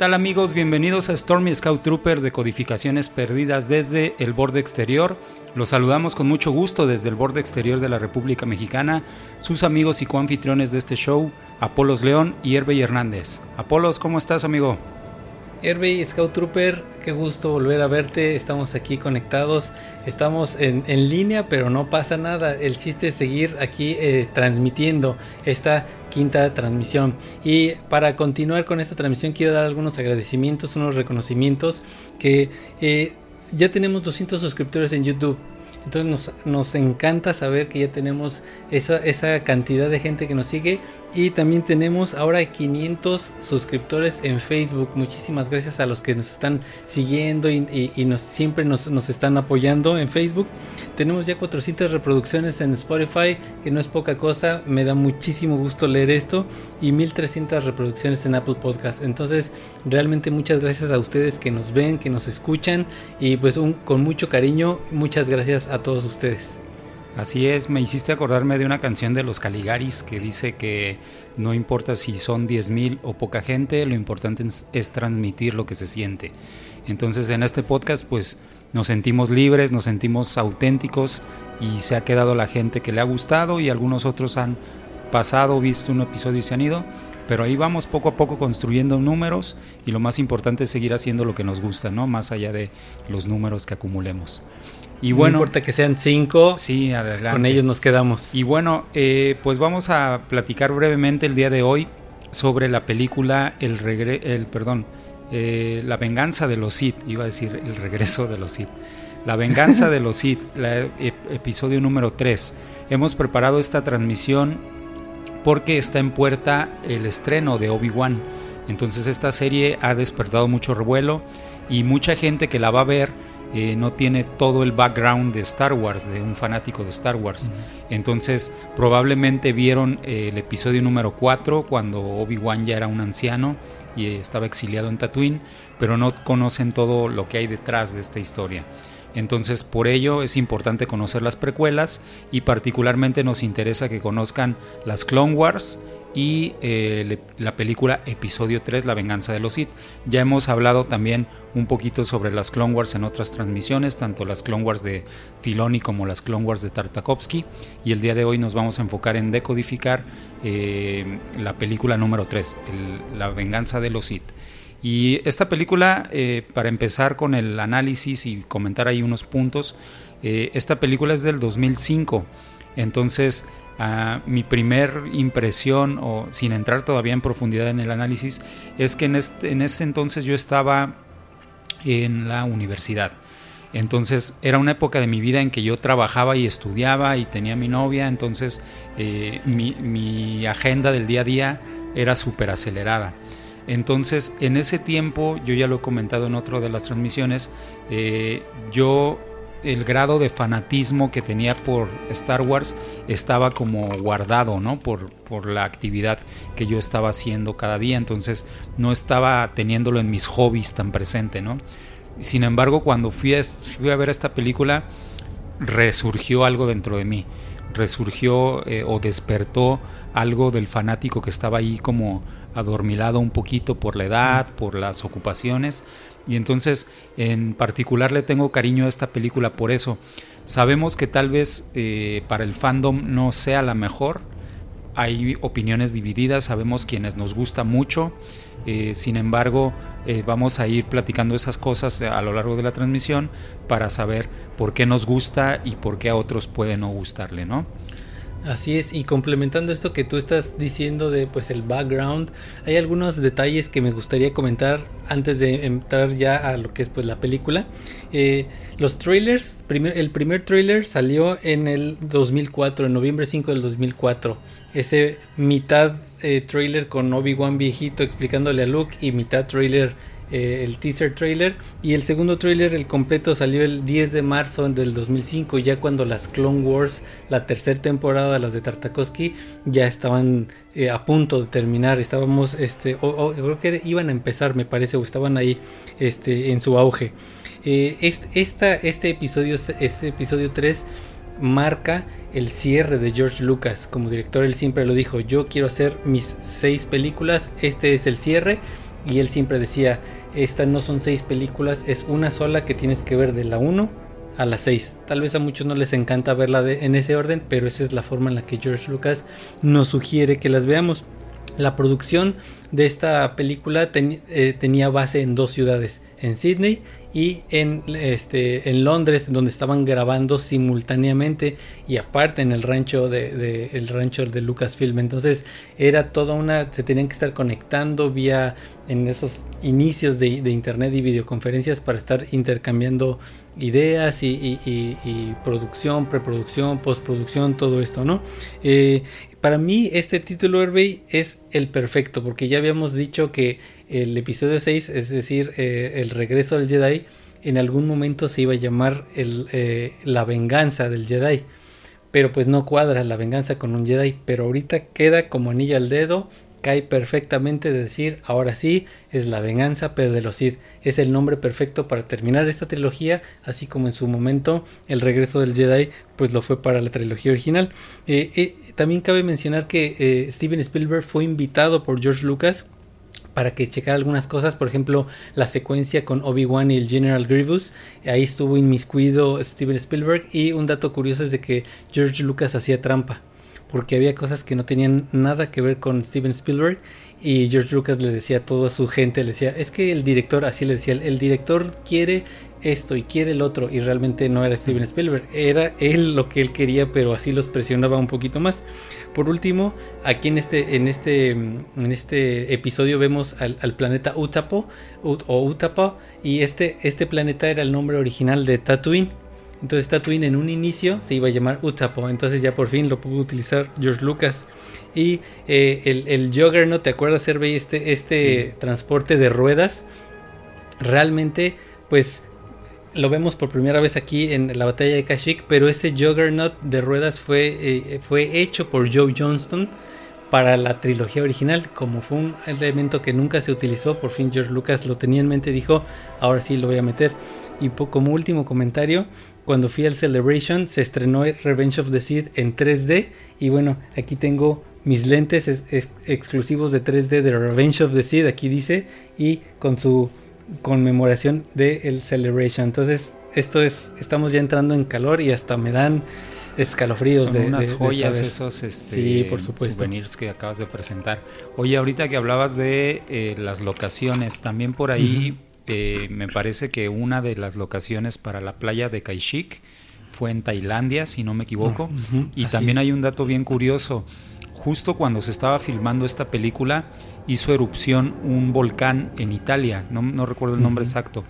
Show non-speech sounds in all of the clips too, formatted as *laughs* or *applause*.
¿Qué tal amigos? Bienvenidos a Stormy Scout Trooper de Codificaciones Perdidas desde el borde exterior. Los saludamos con mucho gusto desde el borde exterior de la República Mexicana, sus amigos y coanfitriones de este show, Apolos León y Hervey Hernández. Apolos, ¿cómo estás amigo? Hervey, Scout Trooper, qué gusto volver a verte. Estamos aquí conectados, estamos en, línea, pero no pasa nada. El chiste es seguir aquí eh, transmitiendo esta quinta transmisión. Y para continuar con esta transmisión, quiero dar algunos agradecimientos, unos reconocimientos que eh, ya tenemos 200 suscriptores en YouTube. Entonces nos, nos, encanta saber que ya tenemos esa, esa, cantidad de gente que nos sigue y también tenemos ahora 500 suscriptores en Facebook. Muchísimas gracias a los que nos están siguiendo y, nos, siempre nos, están apoyando en Facebook. Tenemos ya 400 reproducciones en Spotify, que no es poca cosa. Me da muchísimo gusto leer esto. Y 1300 reproducciones en Apple Podcast. Entonces, realmente muchas gracias a ustedes que nos ven, que nos escuchan. Y pues con mucho cariño, muchas gracias a todos ustedes. Así es, me hiciste acordarme de una canción de los Caligaris que dice que no importa si son 10.000 o poca gente, lo importante es, transmitir lo que se siente. Entonces en este podcast pues nos sentimos libres, nos sentimos auténticos y se ha quedado la gente que le ha gustado y algunos otros han pasado, visto un episodio y se han ido, pero ahí vamos poco a poco construyendo números y lo más importante es seguir haciendo lo que nos gusta, ¿no? Más allá de los números que acumulemos. Y bueno, no importa que sean cinco, sí, adelante. con ellos nos quedamos. Y bueno, eh, pues vamos a platicar brevemente el día de hoy sobre la película El regre el perdón, eh, La venganza de los Sith, iba a decir el regreso de los Sith. La venganza de los Sith, *laughs* la, episodio número 3. Hemos preparado esta transmisión porque está en puerta el estreno de Obi-Wan. Entonces esta serie ha despertado mucho revuelo y mucha gente que la va a ver eh, no tiene todo el background de Star Wars, de un fanático de Star Wars. Entonces, probablemente vieron eh, el episodio número 4 cuando Obi-Wan ya era un anciano y estaba exiliado en Tatooine, pero no conocen todo lo que hay detrás de esta historia. Entonces, por ello es importante conocer las precuelas y particularmente nos interesa que conozcan las Clone Wars y eh, la película Episodio 3, La venganza de los Sith. Ya hemos hablado también un poquito sobre las Clone Wars en otras transmisiones, tanto las Clone Wars de Filoni como las Clone Wars de Tartakovsky, y el día de hoy nos vamos a enfocar en decodificar eh, la película número 3, La venganza de los Sith. Y esta película, eh, para empezar con el análisis y comentar ahí unos puntos, esta película es del 2005, entonces mi primer impresión, o sin entrar todavía en profundidad en el análisis, es que en, este, en ese entonces yo estaba en la universidad. Entonces era una época de mi vida en que yo trabajaba y estudiaba y tenía mi novia, entonces eh, mi, agenda del día a día era súper acelerada. Entonces en ese tiempo, yo ya lo he comentado en otra de las transmisiones, eh, yo el grado de fanatismo que tenía por Star Wars estaba como guardado, ¿no? Por, por la actividad que yo estaba haciendo cada día, entonces no estaba teniéndolo en mis hobbies tan presente, ¿no? Sin embargo, cuando fui a, ver esta película, resurgió algo dentro de mí, resurgió eh, o despertó algo del fanático que estaba ahí como adormilado un poquito por la edad, por las ocupaciones, y entonces, en particular, le tengo cariño a esta película por eso. Sabemos que tal vez eh, para el fandom no sea la mejor. Hay opiniones divididas, sabemos quienes nos gusta mucho. Eh, sin embargo, eh, vamos a ir platicando esas cosas a lo largo de la transmisión para saber por qué nos gusta y por qué a otros puede no gustarle, ¿no? Así es, y complementando esto que tú estás diciendo de pues el background, hay algunos detalles que me gustaría comentar antes de entrar ya a lo que es pues la película. Eh, los trailers, el primer trailer salió en el 2004, en noviembre 5 del 2004. Ese mitad eh, trailer con Obi-Wan viejito explicándole a Luke y mitad trailer eh, el teaser trailer. Y el segundo trailer el completo salió el 10 de marzo del 2005 ya cuando las Clone Wars la tercera temporada las de Tartakovsky ya estaban eh, a punto de terminar. Estábamos este creo que iban a empezar me parece o estaban ahí este en su auge. Eh, este, esta, este episodio este episodio 3 marca el cierre de George Lucas como director. Él siempre lo dijo yo quiero hacer mis seis películas este es el cierre y él siempre decía, estas no son seis películas, es una sola que tienes que ver de la 1 a la 6. Tal vez a muchos no les encanta verla en ese orden, pero esa es la forma en la que George Lucas nos sugiere que las veamos. La producción de esta película eh, tenía base en dos ciudades, en Sydney y en, este, en Londres, donde estaban grabando simultáneamente y aparte en el rancho de, el rancho de Lucasfilm. Entonces era toda una, se tenían que estar conectando vía en esos inicios de, internet y videoconferencias para estar intercambiando ideas y, producción, preproducción, postproducción, todo esto, ¿no? Eh, para mí este título Herbey es el perfecto porque ya habíamos dicho que el episodio 6, es decir, eh, el regreso del Jedi, en algún momento se iba a llamar eh, la venganza del Jedi. Pero pues no cuadra la venganza con un Jedi. Pero ahorita queda como anilla al dedo. Cae perfectamente de decir, ahora sí, es la venganza, pero de los Sith. Es el nombre perfecto para terminar esta trilogía, así como en su momento el regreso del Jedi, pues lo fue para la trilogía original. Eh, también cabe mencionar que Steven Spielberg fue invitado por George Lucas para que checara algunas cosas, por ejemplo, la secuencia con Obi-Wan y el General Grievous, ahí estuvo inmiscuido Steven Spielberg y un dato curioso es de que George Lucas hacía trampa, porque había cosas que no tenían nada que ver con Steven Spielberg y George Lucas le decía a toda su gente, le decía, es que el director, así le decía, el director quiere esto y quiere el otro y realmente no era Steven Spielberg, era él lo que él quería, pero así los presionaba un poquito más. Por último, aquí en este, en este, en este episodio vemos al, planeta Utapo o Utapa y este, este planeta era el nombre original de Tatooine. Entonces Tatooine en un inicio se iba a llamar Utapo, entonces ya por fin lo pudo utilizar George Lucas. Y eh, el, el Juggernaut, ¿te acuerdas, Servey? Este, este transporte de ruedas, realmente, pues lo vemos por primera vez aquí en la batalla de Kashyyyk, pero ese Juggernaut de ruedas fue, eh, fue hecho por Joe Johnston para la trilogía original, como fue un elemento que nunca se utilizó, por fin George Lucas lo tenía en mente y dijo, ahora sí lo voy a meter. Y como último comentario, cuando fui al Celebration se estrenó Revenge of the Sith en 3D y bueno, aquí tengo mis lentes exclusivos de 3D de Revenge of the Sith, aquí dice, y con su conmemoración del Celebration. Entonces, esto es, estamos ya entrando en calor y hasta me dan escalofríos Son de unas joyas esos este, por supuesto. souvenirs que acabas de presentar. Oye, ahorita que hablabas de eh, las locaciones, también por ahí eh, me parece que una de las locaciones para la playa de Kaishik fue en Tailandia, si no me equivoco. Ah, y también hay un dato bien curioso. Justo cuando se estaba filmando esta película, hizo erupción un volcán en Italia, no, recuerdo el nombre exacto.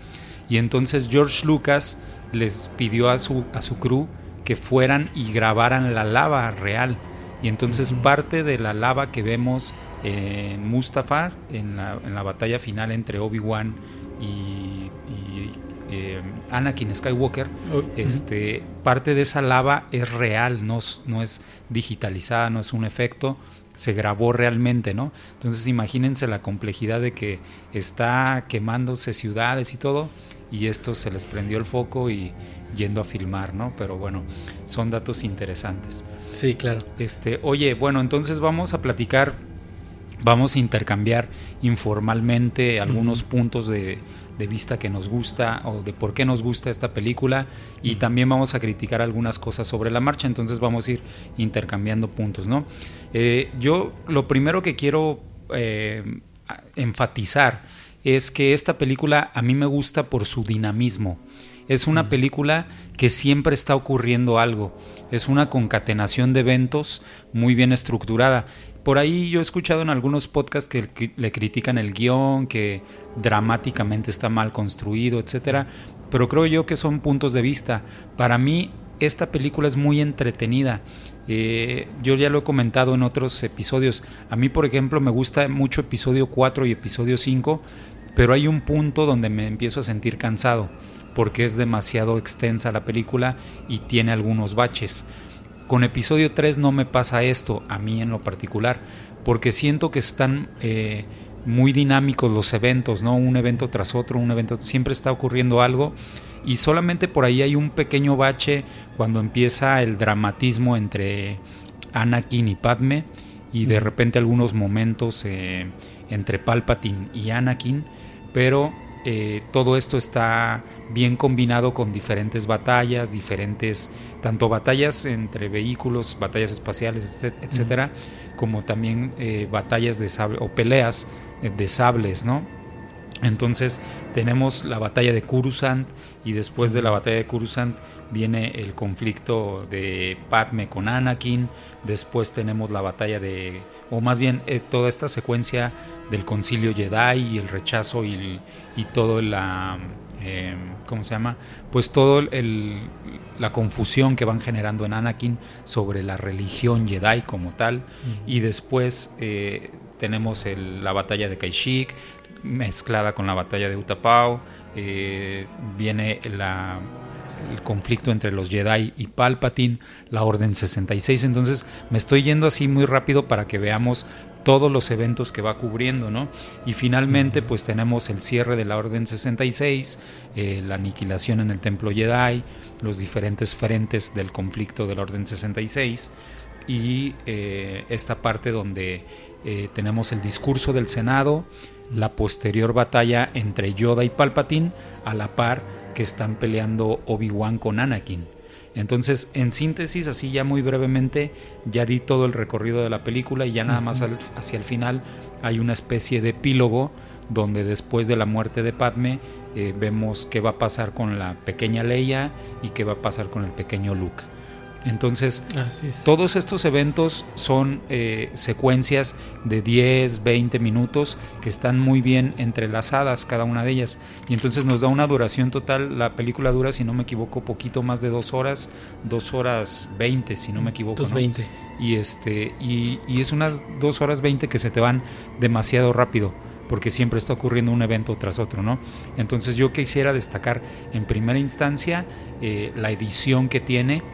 Y entonces George Lucas les pidió a su, a su crew que fueran y grabaran la lava real. Y entonces parte de la lava que vemos en Mustafar, en la, en la batalla final entre Obi-Wan y, eh, Anakin Skywalker, oh, este, parte de esa lava es real, no, no es digitalizada, no es un efecto, se grabó realmente, ¿no? Entonces imagínense la complejidad de que está quemándose ciudades y todo, y esto se les prendió el foco y yendo a filmar, ¿no? Pero bueno, son datos interesantes. Sí, claro. Este, oye, bueno, entonces vamos a platicar, vamos a intercambiar informalmente algunos puntos de, de vista que nos gusta o de por qué nos gusta esta película y también vamos a criticar algunas cosas sobre la marcha, entonces vamos a ir intercambiando puntos, ¿no? Eh, yo lo primero que quiero eh, enfatizar es que esta película a mí me gusta por su dinamismo. Es una película que siempre está ocurriendo algo. Es una concatenación de eventos muy bien estructurada. Por ahí yo he escuchado en algunos podcasts que le critican el guion, que dramáticamente está mal construido, etcétera, pero creo yo que son puntos de vista. Para mí esta película es muy entretenida. Eh, yo ya lo he comentado en otros episodios. A mí, por ejemplo, me gusta mucho episodio 4 y episodio 5, pero hay un punto donde me empiezo a sentir cansado porque es demasiado extensa la película y tiene algunos baches. Con episodio 3 no me pasa esto, a mí en lo particular, porque siento que están eh, muy dinámicos los eventos, ¿no? Un evento tras otro, un evento, siempre está ocurriendo algo y solamente por ahí hay un pequeño bache cuando empieza el dramatismo entre Anakin y Padme y de repente algunos momentos eh, entre Palpatine y Anakin, pero eh, todo esto está bien combinado con diferentes batallas, diferentes, tanto batallas entre vehículos, batallas espaciales, etcétera, como también eh, batallas de sable o peleas eh, de sables, ¿no? Entonces tenemos la batalla de Coruscant y después de la batalla de Coruscant viene el conflicto de Padme con Anakin, después tenemos la batalla de, o más bien toda esta secuencia del concilio Jedi y el rechazo y, y todo la, eh, ¿cómo se llama? Pues todo el, la confusión que van generando en Anakin sobre la religión Jedi como tal. Y después eh, tenemos la batalla de Kashyyyk mezclada con la batalla de Utapau. Eh, viene la, el conflicto entre los Jedi y Palpatine, la Orden 66. Entonces me estoy yendo así muy rápido para que veamos todos los eventos que va cubriendo, ¿no? Y finalmente pues tenemos el cierre de la Orden 66, eh, la aniquilación en el Templo Jedi, los diferentes frentes del conflicto de la Orden 66 y eh, esta parte donde eh, tenemos el discurso del Senado, la posterior batalla entre Yoda y Palpatine a la par que están peleando Obi-Wan con Anakin. Entonces, en síntesis, así ya muy brevemente, ya di todo el recorrido de la película y ya nada más hacia el final hay una especie de epílogo donde después de la muerte de Padme eh, vemos qué va a pasar con la pequeña Leia y qué va a pasar con el pequeño Luke. Entonces, todos estos eventos son eh, secuencias de 10, 20 minutos que están muy bien entrelazadas cada una de ellas. Y entonces nos da una duración total. La película dura, si no me equivoco, poquito más de dos horas, dos horas 20, si no me equivoco. Dos 20. Y, este, y, y, es unas dos horas 20 que se te van demasiado rápido porque siempre está ocurriendo un evento tras otro, ¿no? Entonces yo quisiera destacar en primera instancia eh, la edición que tiene,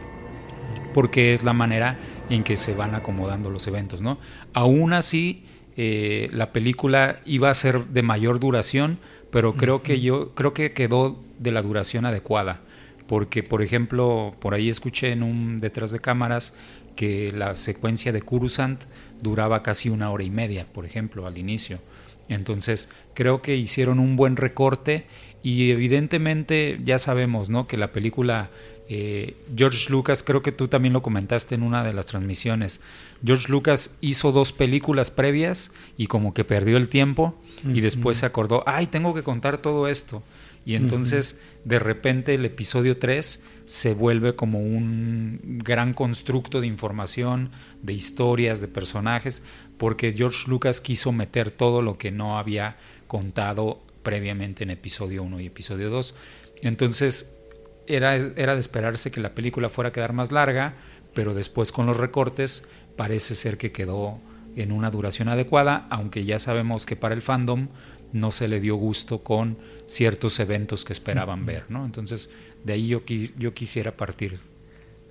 porque es la manera en que se van acomodando los eventos, ¿no? Aún así, eh, la película iba a ser de mayor duración, pero creo que yo creo que quedó de la duración adecuada, porque por ejemplo, por ahí escuché en un detrás de cámaras que la secuencia de Kurusant duraba casi una hora y media, por ejemplo, al inicio. Entonces, creo que hicieron un buen recorte y evidentemente ya sabemos, ¿no? Que la película eh, George Lucas, creo que tú también lo comentaste en una de las transmisiones. George Lucas hizo dos películas previas y como que perdió el tiempo y después se acordó, ay, tengo que contar todo esto. Y entonces de repente el episodio 3 se vuelve como un gran constructo de información, de historias, de personajes, porque George Lucas quiso meter todo lo que no había contado previamente en episodio 1 y episodio 2. Entonces era, era de esperarse que la película fuera a quedar más larga, pero después con los recortes parece ser que quedó en una duración adecuada, aunque ya sabemos que para el fandom no se le dio gusto con ciertos eventos que esperaban ver, ¿no? Entonces, de ahí yo, yo quisiera partir.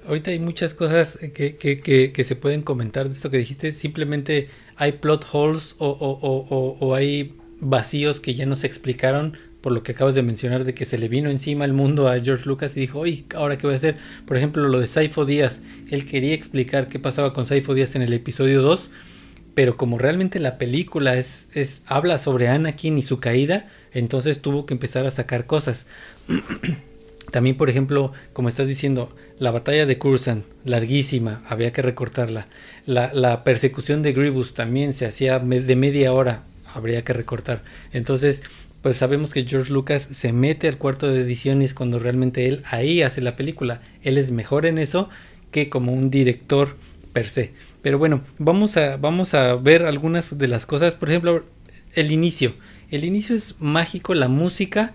Ahorita hay muchas cosas que, que, que, se pueden comentar de esto que dijiste. Simplemente hay plot holes o, o, o, o, hay vacíos que ya no se explicaron por lo que acabas de mencionar de que se le vino encima el mundo a George Lucas y dijo, oye, ¿ahora qué voy a hacer? Por ejemplo, lo de Saifo Díaz. Él quería explicar qué pasaba con Saifo Díaz en el episodio 2, pero como realmente la película es, es habla sobre Anakin y su caída, entonces tuvo que empezar a sacar cosas. *clears throat* También, por ejemplo, como estás diciendo, la batalla de Cursan, larguísima, había que recortarla. La, la persecución de Grievous también se hacía de media hora, habría que recortar. Entonces, pues sabemos que George Lucas se mete al cuarto de ediciones cuando realmente él ahí hace la película. Él es mejor en eso que como un director per se. Pero bueno, vamos a, vamos a ver algunas de las cosas. Por ejemplo, el inicio. El inicio es mágico, la música.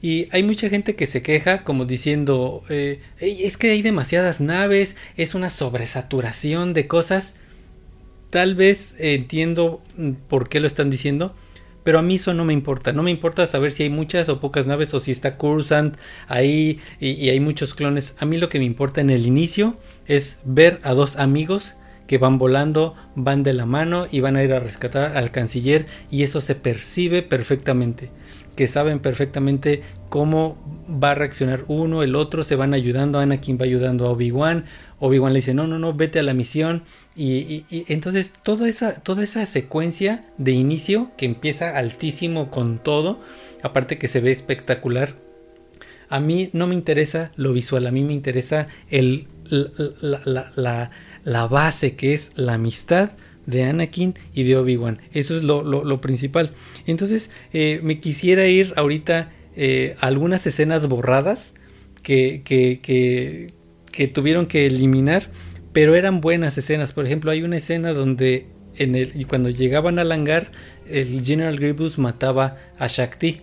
Y hay mucha gente que se queja como diciendo, eh, es que hay demasiadas naves, es una sobresaturación de cosas. Tal vez entiendo mm, por qué lo están diciendo, pero a mí eso no me importa. No me importa saber si hay muchas o pocas naves o si está Cursant ahí y, hay muchos clones. A mí lo que me importa en el inicio es ver a dos amigos que van volando, van de la mano y van a ir a rescatar al canciller y eso se percibe perfectamente. que saben perfectamente cómo va a reaccionar uno, el otro, se van ayudando, Anakin va ayudando a Obi-Wan, Obi-Wan le dice, no, no, no, vete a la misión, y, entonces toda esa, toda esa secuencia de inicio que empieza altísimo con todo, aparte que se ve espectacular, a mí no me interesa lo visual, a mí me interesa el, la, la base que es la amistad de Anakin y de Obi-Wan. Eso es lo, principal. Entonces, eh, me quisiera ir ahorita eh, a algunas escenas borradas que, que, que, tuvieron que eliminar, pero eran buenas escenas. Por ejemplo, hay una escena donde en el, cuando llegaban al hangar, el General Grievous mataba a Shakti.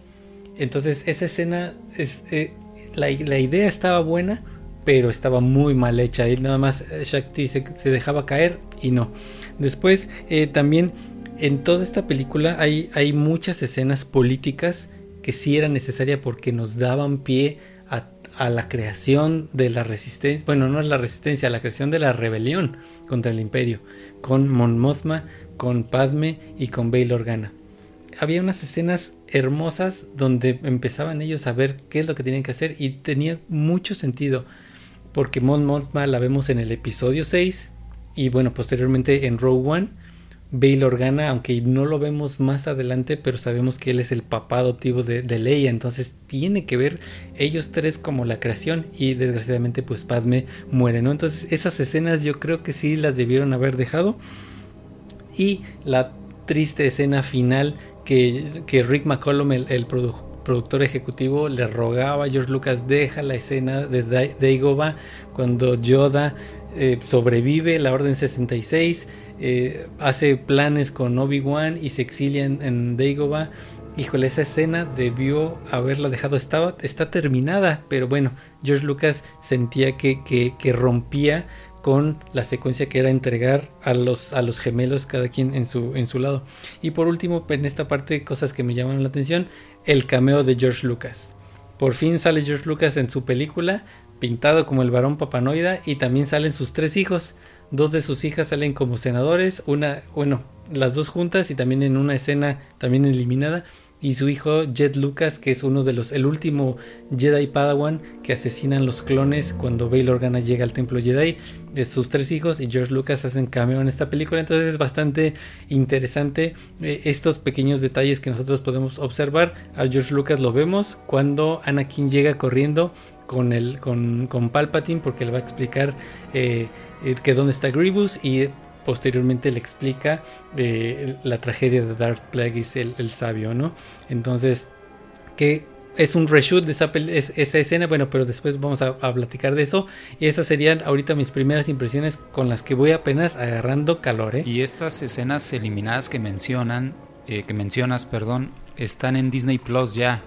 Entonces, esa escena, es, eh, la, idea estaba buena, pero estaba muy mal hecha. Y nada más Shakti se, se, dejaba caer y no. Después, eh, también en toda esta película hay, hay muchas escenas políticas que sí eran necesarias porque nos daban pie a, la creación de la resistencia, bueno, no es la resistencia, a la creación de la rebelión contra el imperio, con Mon Mothma, con Padme y con Bail Organa. Había unas escenas hermosas donde empezaban ellos a ver qué es lo que tenían que hacer y tenía mucho sentido porque Mon Mothma la vemos en el episodio 6 y bueno, posteriormente en Rogue One, Bail Organa, aunque no lo vemos más adelante, pero sabemos que él es el papá adoptivo de, Leia, entonces tiene que ver ellos tres como la creación y desgraciadamente pues Padme muere. Entonces esas escenas yo creo que sí las debieron haber dejado y la triste escena final que, Rick McCollum, el, productor ejecutivo, le rogaba a George Lucas, deja la escena de Dagobah cuando Yoda eh, sobrevive la Orden 66, eh, hace planes con Obi-Wan y se exilia en, Dagobah. Híjole, esa escena debió haberla dejado, está terminada, pero bueno, George Lucas sentía que, rompía con la secuencia que era entregar a los, gemelos cada quien en su, en su lado. Y por último, en esta parte, cosas que me llaman la atención, el cameo de George Lucas. Por fin sale George Lucas en su película, pintado como el varón papanoida y también salen sus tres hijos. Dos de sus hijas salen como senadores, una, bueno, las dos juntas y también en una escena también eliminada. Y su hijo Jet Lucas, que es uno de los, el último Jedi Padawan que asesinan los clones cuando Bail Organa llega al templo Jedi. De sus tres hijos y George Lucas hacen cameo en esta película. Entonces es bastante interesante eh, estos pequeños detalles que nosotros podemos observar. A George Lucas lo vemos cuando Anakin llega corriendo con, el, con, con Palpatine porque le va a explicar eh, eh, que dónde está Grievous y posteriormente le explica eh, la tragedia de Darth Plagueis, el, el sabio, ¿no? Entonces, que es un reshoot de esa, esa, escena, bueno, pero después vamos a, platicar de eso. Y esas serían ahorita mis primeras impresiones con las que voy apenas agarrando calor. ¿eh? Y estas escenas eliminadas que mencionan, que mencionas, perdón, están en Disney Plus ya.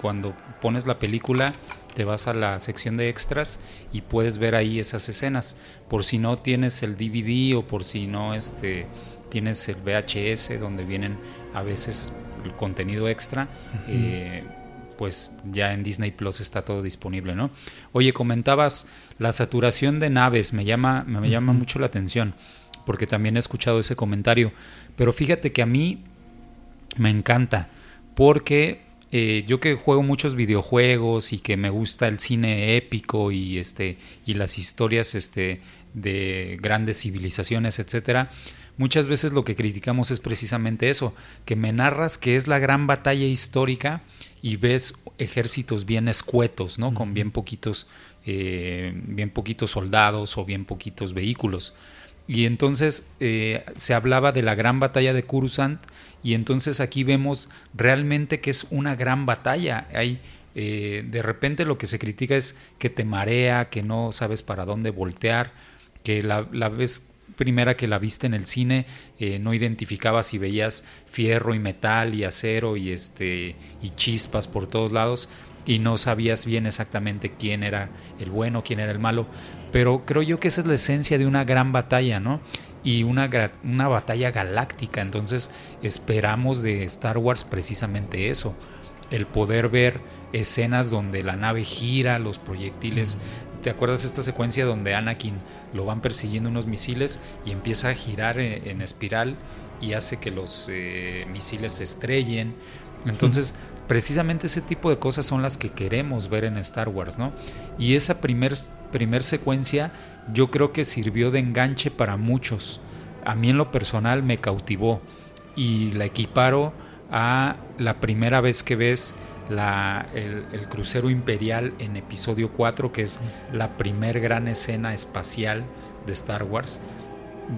cuando pones la película, te vas a la sección de extras y puedes ver ahí esas escenas. Por si no tienes el DVD o por si no este, tienes el VHS donde vienen a veces el contenido extra, eh, pues ya en Disney Plus está todo disponible, ¿no? Oye, comentabas la saturación de naves, me llama, me, llama mucho la atención, porque también he escuchado ese comentario, pero fíjate que a mí me encanta, porque eh, yo que juego muchos videojuegos y que me gusta el cine épico y este y las historias este de grandes civilizaciones, etcétera, muchas veces lo que criticamos es precisamente eso, que me narras que es la gran batalla histórica y ves ejércitos bien escuetos, ¿no? Con bien poquitos, eh, bien poquitos soldados o bien poquitos vehículos. Y entonces eh, se hablaba de la gran batalla de Coruscant y entonces aquí vemos realmente que es una gran batalla. Hay, eh, de repente lo que se critica es que te marea, que no sabes para dónde voltear, que la, vez primera que la viste en el cine eh, no identificabas y veías fierro y metal y acero y este y chispas por todos lados y no sabías bien exactamente quién era el bueno, quién era el malo, pero creo yo que esa es la esencia de una gran batalla, ¿no? Y una, una batalla galáctica. Entonces esperamos de Star Wars precisamente eso, el poder ver escenas donde la nave gira, los proyectiles. ¿Te acuerdas esta secuencia donde Anakin lo van persiguiendo unos misiles y empieza a girar en, espiral y hace que los eh, misiles se estrellen? Entonces, precisamente ese tipo de cosas son las que queremos ver en Star Wars, ¿no? Y esa primer, primer secuencia yo creo que sirvió de enganche para muchos. A mí en lo personal me cautivó y la equiparo a la primera vez que ves la, el, crucero imperial en episodio 4, que es la primer gran escena espacial de Star Wars.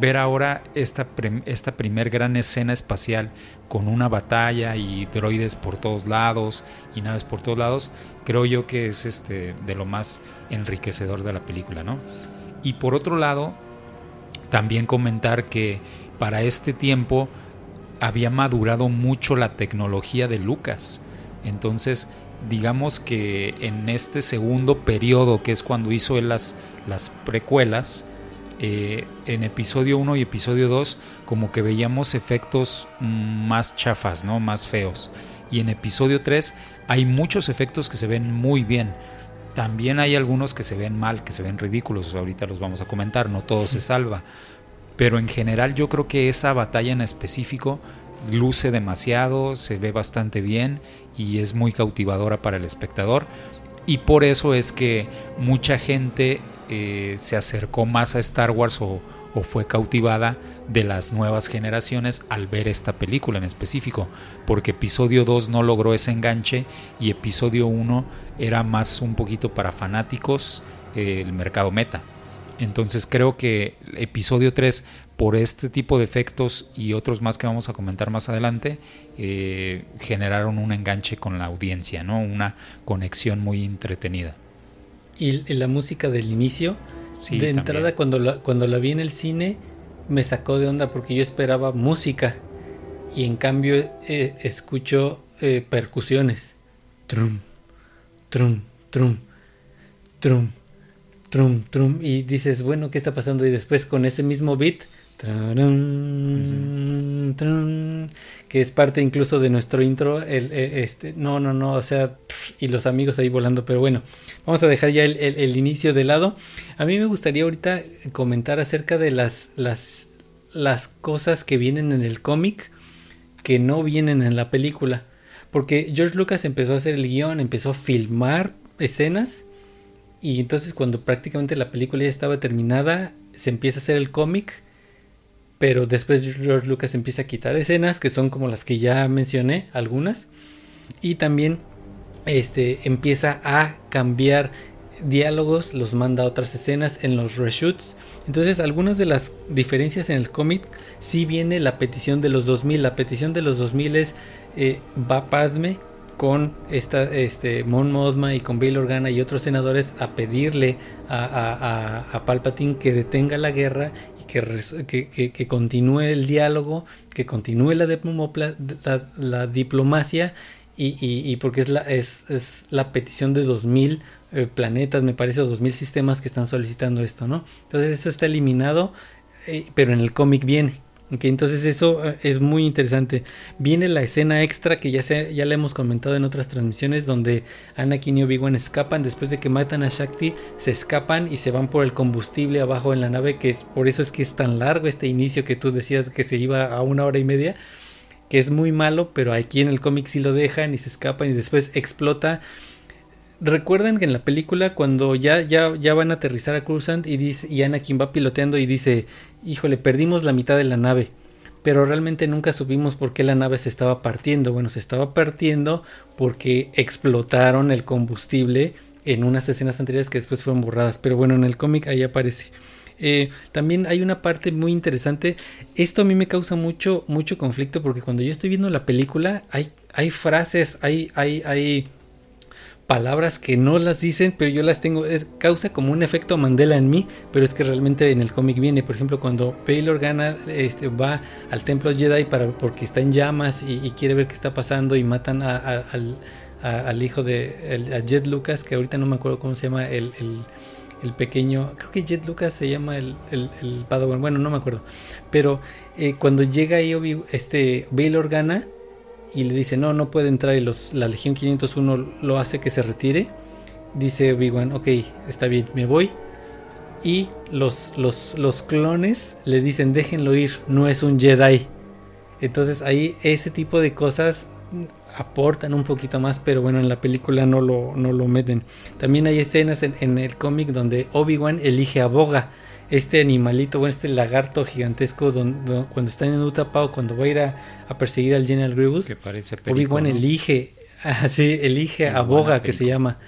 Ver ahora esta, esta primer gran escena espacial con una batalla y droides por todos lados y naves por todos lados, creo yo que es este, de lo más enriquecedor de la película, ¿no? Y por otro lado, también comentar que para este tiempo había madurado mucho la tecnología de Lucas. Entonces, digamos que en este segundo periodo, que es cuando hizo él las, las precuelas, eh, en episodio 1 y episodio 2, como que veíamos efectos más chafas, ¿no? Más feos. Y en episodio 3 hay muchos efectos que se ven muy bien. También hay algunos que se ven mal, que se ven ridículos, ahorita los vamos a comentar, no todo se salva. Pero en general yo creo que esa batalla en específico luce demasiado, se ve bastante bien y es muy cautivadora para el espectador. Y por eso es que mucha gente eh, se acercó más a Star Wars o, fue cautivada de las nuevas generaciones al ver esta película en específico, porque episodio 2 no logró ese enganche y episodio 1 era más un poquito para fanáticos, eh, el mercado meta. Entonces creo que episodio 3, por este tipo de efectos y otros más que vamos a comentar más adelante, eh, generaron un enganche con la audiencia, ¿no? una conexión muy entretenida. Y, la música del inicio, de entrada cuando la, cuando la vi en el cine, me sacó de onda porque yo esperaba música y en cambio eh, escucho eh, percusiones. Trum, trum, trum, trum, trum, trum. Y dices, bueno, ¿qué está pasando? Y después con ese mismo beat, que es parte incluso de nuestro intro. El, e, este, no, no, no, o sea, y los amigos ahí volando. Pero bueno, vamos a dejar ya el, inicio de lado. A mí me gustaría ahorita comentar acerca de las, las, las cosas que vienen en el cómic que no vienen en la película. Porque George Lucas empezó a hacer el guion, empezó a filmar escenas. Y entonces cuando prácticamente la película ya estaba terminada, se empieza a hacer el cómic pero después George Lucas empieza a quitar escenas que son como las que ya mencioné, algunas, y también este, empieza a cambiar diálogos, los manda a otras escenas en los reshoots. Entonces, algunas de las diferencias en el cómic sí viene la petición de los 2000. La petición de los 2000 es eh, va Padme con esta, este, Mon Mothma y con Bail Organa y otros senadores a pedirle a, a, a Palpatine que detenga la guerra que, que, continúe el diálogo, que continúe la, diplomacia y, porque es la, es, es la petición de 2000 eh, planetas, me parece, o 2000 sistemas que están solicitando esto, ¿no? Entonces eso está eliminado, eh, pero en el cómic viene entonces eso eh, es muy interesante. Viene la escena extra que ya, se, ya le hemos comentado en otras transmisiones donde Anakin y Obi-Wan escapan después de que matan a Shakti, se escapan y se van por el combustible abajo en la nave, que es por eso es que es tan largo este inicio que tú decías que se iba a una hora y media, que es muy malo, pero aquí en el cómic sí lo dejan y se escapan y después explota recuerdan que en la película cuando ya, ya, ya van a aterrizar a Cruzant y, dice, y Anakin va piloteando y dice, híjole, perdimos la mitad de la nave. Pero realmente nunca supimos por qué la nave se estaba partiendo. Bueno, se estaba partiendo porque explotaron el combustible en unas escenas anteriores que después fueron borradas. Pero bueno, en el cómic ahí aparece. Eh, también hay una parte muy interesante. Esto a mí me causa mucho, mucho conflicto porque cuando yo estoy viendo la película hay, hay frases, hay, hay, hay palabras que no las dicen, pero yo las tengo, es, causa como un efecto Mandela en mí, pero es que realmente en el cómic viene, por ejemplo, cuando Baylor gana, este, va al templo Jedi para, porque está en llamas y, quiere ver qué está pasando y matan al, hijo de a Jet Lucas, que ahorita no me acuerdo cómo se llama el, pequeño, creo que Jet Lucas se llama el, el, Padawan, bueno, no me acuerdo, pero eh, cuando llega ahí este, Baylor gana, y le dice, no, no puede entrar y los, la Legión 501 lo hace que se retire, dice Obi-Wan, ok, está bien, me voy. Y los, los, los clones le dicen, déjenlo ir, no es un Jedi. Entonces ahí ese tipo de cosas aportan un poquito más, pero bueno, en la película no lo, no lo meten. También hay escenas en, el cómic donde Obi-Wan elige a Boga, este animalito, bueno, este lagarto gigantesco, donde, cuando está en Utapau, cuando va a ir a, perseguir al General Grievous, Obi-Wan elige, *laughs* así, elige a Boga, que se llama,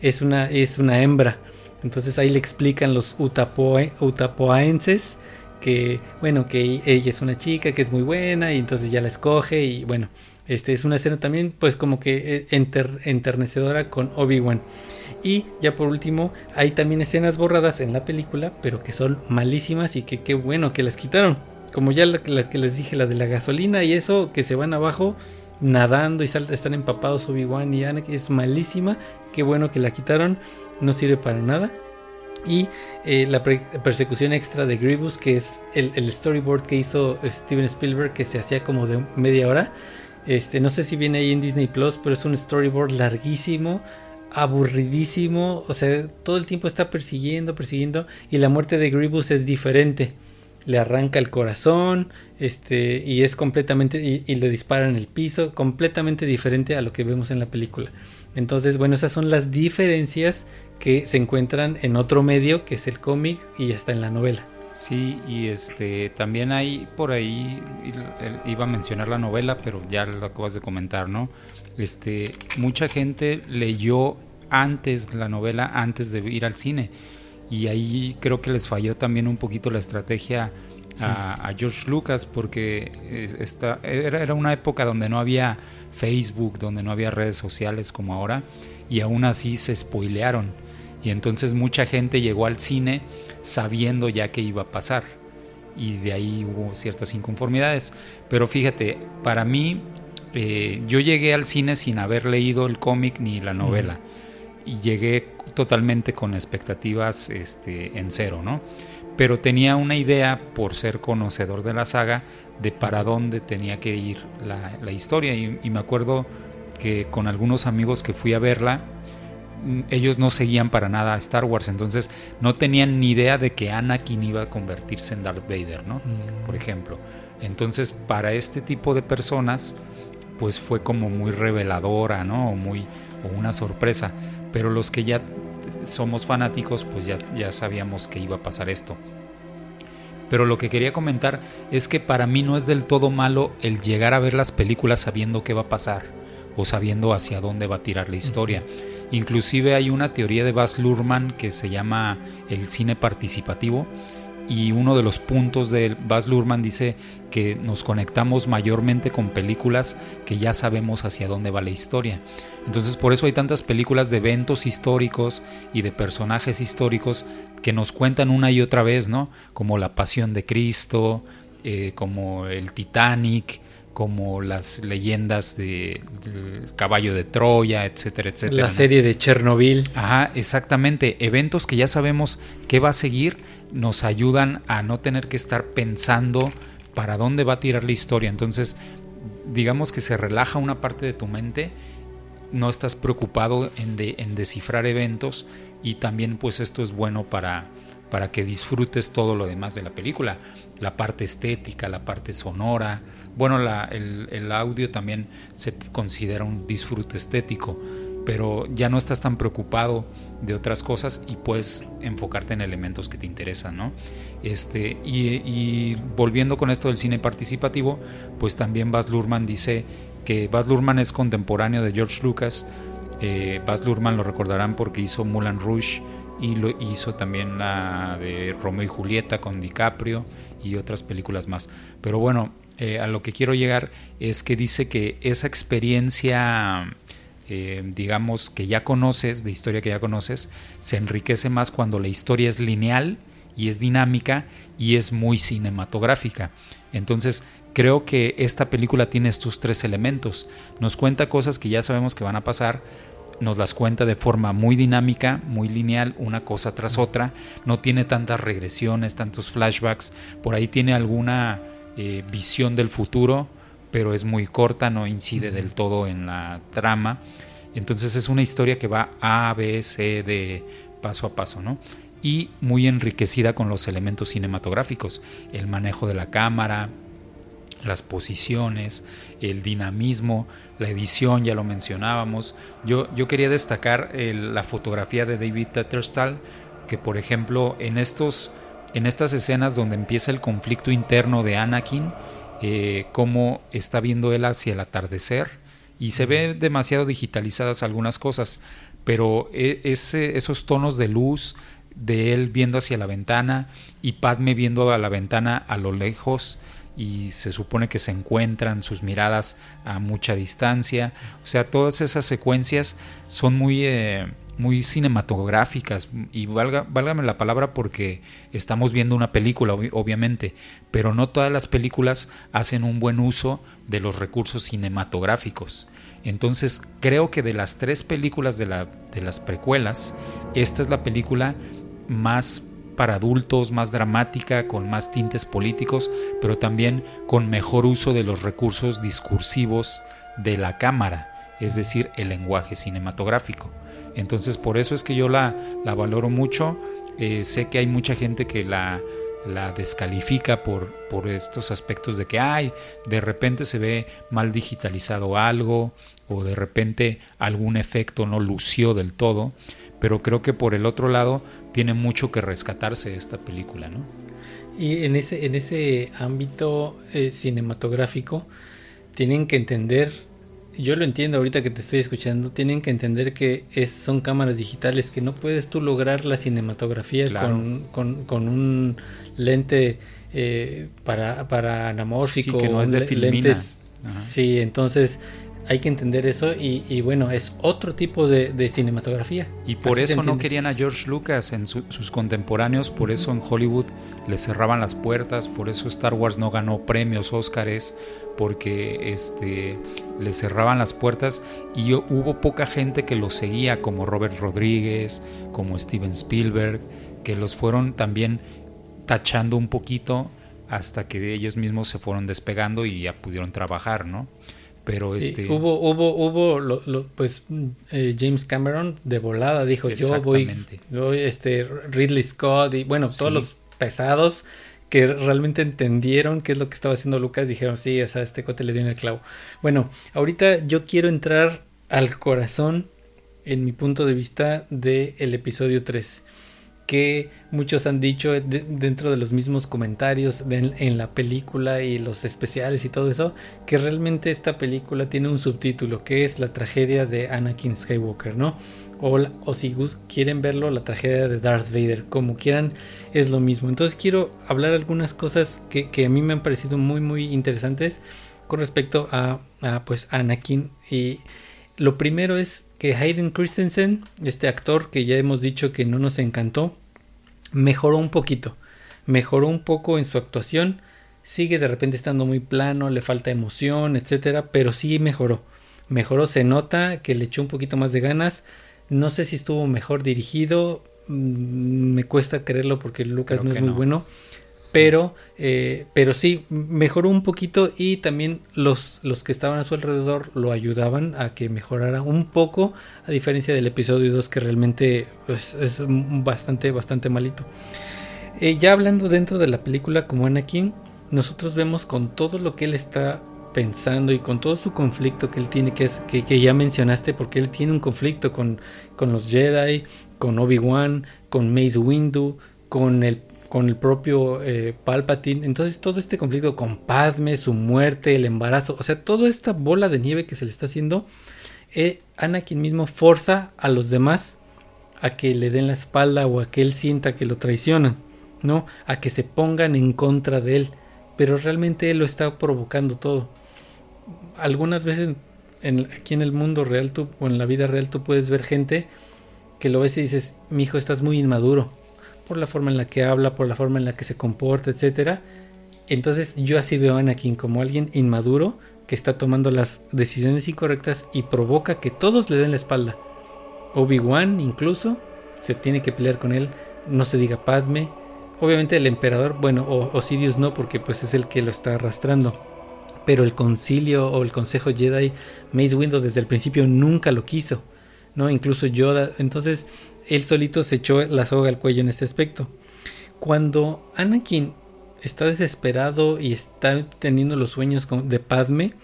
es una, es una hembra. Entonces ahí le explican los utapoe, utapoaenses que, bueno, que ella es una chica que es muy buena y entonces ya la escoge y bueno, este es una escena también pues como que eh, enternecedora con Obi-Wan. Y ya por último, hay también escenas borradas en la película, pero que son malísimas y que qué bueno que las quitaron. Como ya la, que les dije, la de la gasolina y eso, que se van abajo nadando y están empapados Obi-Wan y Anakin, es malísima. Qué bueno que la quitaron, no sirve para nada. Y eh, la persecución extra de Grievous, que es el, storyboard que hizo Steven Spielberg, que se hacía como de media hora. Este, no sé si viene ahí en Disney Plus, pero es un storyboard larguísimo, aburridísimo. O sea, todo el tiempo está persiguiendo, persiguiendo. Y la muerte de Grievous es diferente. Le arranca el corazón, este, y es completamente, y, y le dispara en el piso, completamente diferente a lo que vemos en la película. Entonces, bueno, esas son las diferencias que se encuentran en otro medio que es el cómic y hasta en la novela. Sí, y este también hay por ahí iba a mencionar la novela, pero ya lo acabas de comentar, ¿no? Este, mucha gente leyó antes la novela antes de ir al cine. Y ahí creo que les falló también un poquito la estrategia a, George Lucas porque eh, esta, era, era una época donde no había Facebook, donde no había redes sociales como ahora y aún así se spoilearon y entonces mucha gente llegó al cine sabiendo ya que iba a pasar. Y de ahí hubo ciertas inconformidades. Pero fíjate, para mí, eh, yo llegué al cine sin haber leído el cómic ni la novela. Y llegué totalmente con expectativas este, en cero, ¿no? Pero tenía una idea, por ser conocedor de la saga, de para dónde tenía que ir la, historia. y me acuerdo que con algunos amigos que fui a verla, ellos no seguían para nada a Star Wars, entonces no tenían ni idea de que Anakin iba a convertirse en Darth Vader, ¿no? Mm. Por ejemplo. Entonces, para este tipo de personas, pues fue como muy reveladora, ¿no? O muy o una sorpresa. Pero los que ya somos fanáticos, pues ya, ya sabíamos que iba a pasar esto. Pero lo que quería comentar es que para mí no es del todo malo el llegar a ver las películas sabiendo qué va a pasar o sabiendo hacia dónde va a tirar la historia. Inclusive hay una teoría de Baz Luhrmann que se llama el cine participativo y uno de los puntos de Baz Luhrmann dice que nos conectamos mayormente con películas que ya sabemos hacia dónde va la historia. Entonces por eso hay tantas películas de eventos históricos y de personajes históricos que nos cuentan una y otra vez, ¿no? Como la Pasión de Cristo, eh, como el Titanic, como las leyendas de, del caballo de Troya, etcétera, etcétera. La serie de Chernobyl. Ajá, exactamente. Eventos que ya sabemos qué va a seguir nos ayudan a no tener que estar pensando para dónde va a tirar la historia. Entonces, digamos que se relaja una parte de tu mente, no estás preocupado en, en descifrar eventos y también pues esto es bueno para, para que disfrutes todo lo demás de la película. La parte estética, la parte sonora, bueno, el, audio también se considera un disfrute estético, pero ya no estás tan preocupado de otras cosas y puedes enfocarte en elementos que te interesan, ¿no? Este, y, volviendo con esto del cine participativo, pues también Baz Luhrmann dice que Baz Luhrmann es contemporáneo de George Lucas. Eh, Baz Luhrmann lo recordarán porque hizo Moulin Rouge y lo hizo también la de Romeo y Julieta con DiCaprio y otras películas más. Pero bueno, eh, a lo que quiero llegar es que dice que esa experiencia, eh, digamos, que ya conoces, de historia que ya conoces, se enriquece más cuando la historia es lineal y es dinámica y es muy cinematográfica. Entonces, creo que esta película tiene estos tres elementos. Nos cuenta cosas que ya sabemos que van a pasar, nos las cuenta de forma muy dinámica, muy lineal, una cosa tras otra, no tiene tantas regresiones, tantos flashbacks, por ahí tiene alguna eh, visión del futuro, pero es muy corta, no incide del todo en la trama. Entonces es una historia que va A, B, C, D, paso a paso, ¿no? Y muy enriquecida con los elementos cinematográficos, el manejo de la cámara, las posiciones, el dinamismo, la edición, ya lo mencionábamos. Yo, yo quería destacar la fotografía de David Tetterstall, que por ejemplo en, estos, en estas escenas donde empieza el conflicto interno de Anakin, eh, cómo está viendo él hacia el atardecer, y se ve demasiado digitalizadas algunas cosas, pero e, ese, esos tonos de luz de él viendo hacia la ventana y Padme viendo a la ventana a lo lejos, y se supone que se encuentran sus miradas a mucha distancia. O sea, todas esas secuencias son muy, eh, muy cinematográficas y valga, válgame la palabra porque estamos viendo una película, obviamente, pero no todas las películas hacen un buen uso de los recursos cinematográficos. Entonces, creo que de las tres películas de, la, de las precuelas, esta es la película más para adultos, más dramática, con más tintes políticos, pero también con mejor uso de los recursos discursivos de la cámara, es decir, el lenguaje cinematográfico. Entonces por eso es que yo la, la valoro mucho. Eh, sé que hay mucha gente que la, la descalifica por, por estos aspectos de que hay, de repente se ve mal digitalizado algo o de repente algún efecto no lució del todo, pero creo que por el otro lado tiene mucho que rescatarse esta película, ¿no? Y en ese, en ese ámbito eh, cinematográfico tienen que entender, yo lo entiendo ahorita que te estoy escuchando, tienen que entender que es, son cámaras digitales, que no puedes tú lograr la cinematografía con, con, un lente eh, para, para anamórfico, que no es de lentes. Sí, entonces hay que entender eso y, bueno, es otro tipo de, cinematografía. Y por eso no querían a George Lucas en sus contemporáneos, por eso en Hollywood le cerraban las puertas, por eso Star Wars no ganó premios Óscares, porque este, le cerraban las puertas y hubo poca gente que lo seguía, como Robert Rodríguez, como Steven Spielberg, que los fueron también tachando un poquito hasta que ellos mismos se fueron despegando y ya pudieron trabajar, ¿no? Pero este hubo hubo hubo pues eh, James Cameron de volada dijo yo voy, este Ridley Scott y bueno todos los pesados que realmente entendieron qué es lo que estaba haciendo Lucas dijeron sí o sea este cote le dio en el clavo bueno ahorita yo quiero entrar al corazón en mi punto de vista del el episodio 3 que muchos han dicho dentro de los mismos comentarios en la película y los especiales y todo eso, que realmente esta película tiene un subtítulo que es la tragedia de Anakin Skywalker, ¿no? O, o si quieren verlo, la tragedia de Darth Vader, como quieran, es lo mismo. Entonces quiero hablar algunas cosas que, a mí me han parecido muy, muy interesantes con respecto a, a pues Anakin y lo primero es que Hayden Christensen, este actor que ya hemos dicho que no nos encantó, mejoró un poquito. Mejoró un poco en su actuación. Sigue de repente estando muy plano, le falta emoción, etcétera, pero sí mejoró. Mejoró, se nota que le echó un poquito más de ganas. No sé si estuvo mejor dirigido. Mm, me cuesta creerlo porque Lucas no es muy bueno pero, eh, pero sí, mejoró un poquito y también los, los que estaban a su alrededor lo ayudaban a que mejorara un poco, a diferencia del episodio 2 que realmente pues, es bastante, bastante malito. Eh, ya hablando dentro de la película como Anakin, nosotros vemos con todo lo que él está pensando y con todo su conflicto que él tiene, que es que, que ya mencionaste, porque él tiene un conflicto con, con los Jedi, con Obi-Wan, con Mace Windu, con el con el propio eh, Palpatine. Entonces todo este conflicto con Padme, su muerte, el embarazo, o sea, toda esta bola de nieve que se le está haciendo, eh, Anakin mismo forza a los demás a que le den la espalda o a que él sienta que lo traicionan, ¿no? A que se pongan en contra de él. Pero realmente él lo está provocando todo. Algunas veces aquí en el mundo real tú, o en la vida real tú puedes ver gente que lo ves y dices, mi hijo, estás muy inmaduro por la forma en la que habla, por la forma en la que se comporta, etcétera. Entonces yo así veo a Anakin como alguien inmaduro que está tomando las decisiones incorrectas y provoca que todos le den la espalda. Obi-Wan incluso se tiene que pelear con él, no se diga Padme. Obviamente el emperador, bueno, o no porque pues es el que lo está arrastrando. Pero el concilio o el consejo Jedi, Mace Windu desde el principio nunca lo quiso. ¿no? Incluso Yoda. Entonces, él solito se echó la soga al cuello en este aspecto. Cuando Anakin está desesperado y está teniendo los sueños de Padme,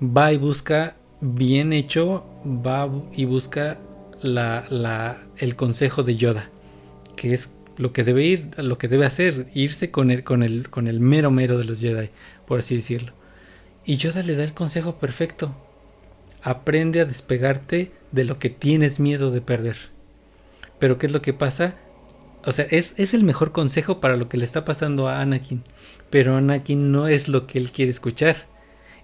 va y busca bien hecho, va y busca el consejo de Yoda, que es lo que debe ir, lo que debe hacer, irse con el, con el, con el mero mero de los Jedi, por así decirlo. Y Yoda le da el consejo perfecto. Aprende a despegarte de lo que tienes miedo de perder. Pero ¿qué es lo que pasa? O sea, es, es el mejor consejo para lo que le está pasando a Anakin. Pero Anakin no es lo que él quiere escuchar.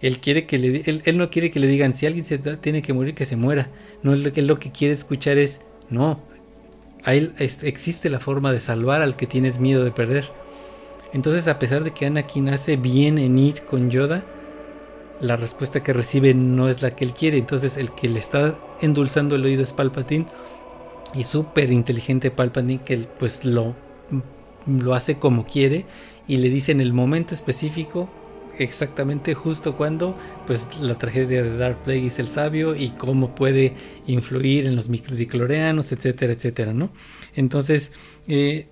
Él quiere que le él, no quiere que le digan si alguien se tiene que morir que se muera. No él, lo que quiere escuchar es no. Ahí existe la forma de salvar al que tienes miedo de perder. Entonces, a pesar de que Anakin hace bien en ir con Yoda, la respuesta que recibe no es la que él quiere. Entonces, el que le está endulzando el oído es Palpatine y súper inteligente Palpatine que pues lo lo hace como quiere y le dice en el momento específico exactamente justo cuando pues la tragedia de Dark Plague es el sabio y cómo puede influir en los microdicloreanos, etcétera, etcétera, ¿no? Entonces, eh,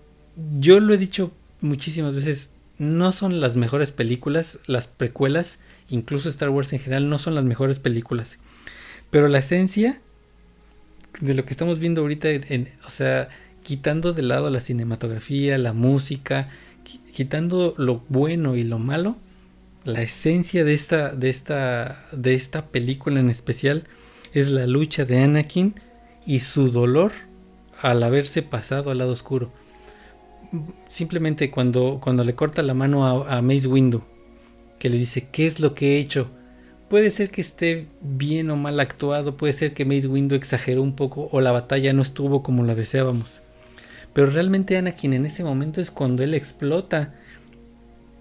yo lo he dicho muchísimas veces, no son las mejores películas, las precuelas, incluso Star Wars en general, no son las mejores películas. Pero la esencia de lo que estamos viendo ahorita, en, o sea, quitando de lado la cinematografía, la música, quitando lo bueno y lo malo, la esencia de esta, de esta, de esta película en especial es la lucha de Anakin y su dolor al haberse pasado al lado oscuro. Simplemente cuando, cuando le corta la mano a, a Mace Windu, que le dice, ¿qué es lo que he hecho? Puede ser que esté bien o mal actuado, puede ser que Mace Windu exageró un poco o la batalla no estuvo como la deseábamos. Pero realmente Anakin en ese momento es cuando él explota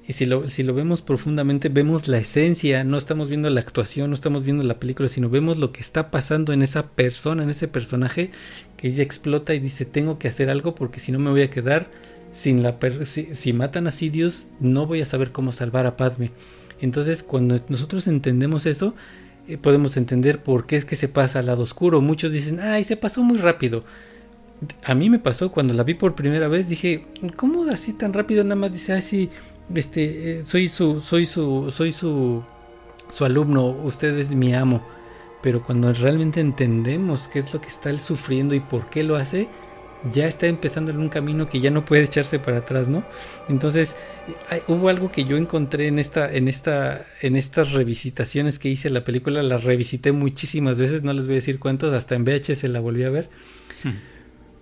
y si lo, si lo vemos profundamente, vemos la esencia, no estamos viendo la actuación, no estamos viendo la película, sino vemos lo que está pasando en esa persona, en ese personaje, que ella explota y dice, tengo que hacer algo porque si no me voy a quedar sin la... Si, si, matan a Sidious, no voy a saber cómo salvar a Padme. Entonces, cuando nosotros entendemos eso, eh, podemos entender por qué es que se pasa al lado oscuro. Muchos dicen, ay, se pasó muy rápido. A mí me pasó cuando la vi por primera vez, dije, ¿cómo así tan rápido? Nada más dice, ay, sí este, eh, soy su, soy su, soy su, su alumno, usted es mi amo. Pero cuando realmente entendemos qué es lo que está él sufriendo y por qué lo hace, ya está empezando en un camino que ya no puede echarse para atrás, ¿no? Entonces, hubo algo que yo encontré en esta, en esta, en estas revisitaciones que hice la película, la revisité muchísimas veces, no les voy a decir cuántos, hasta en VHS la volví a ver. Hmm.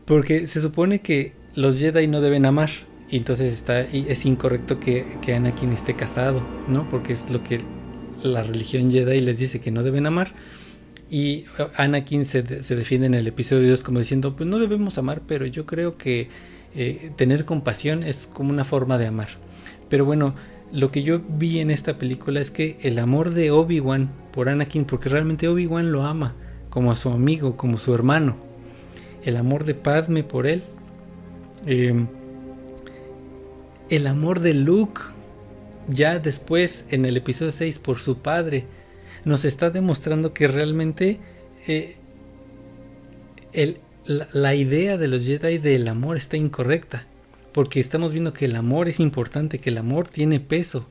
Porque se supone que los Jedi no deben amar. Y entonces está, y es incorrecto que, que, Anakin esté casado, ¿no? Porque es lo que la religión Jedi les dice que no deben amar. Y Anakin se, se defiende en el episodio 2 como diciendo, pues no debemos amar, pero yo creo que eh, tener compasión es como una forma de amar. Pero bueno, lo que yo vi en esta película es que el amor de Obi-Wan por Anakin, porque realmente Obi-Wan lo ama como a su amigo, como su hermano. El amor de Padme por él. Eh, el amor de Luke, ya después en el episodio 6 por su padre, nos está demostrando que realmente eh, la, idea de los Jedi del amor está incorrecta. Porque estamos viendo que el amor es importante, que el amor tiene peso,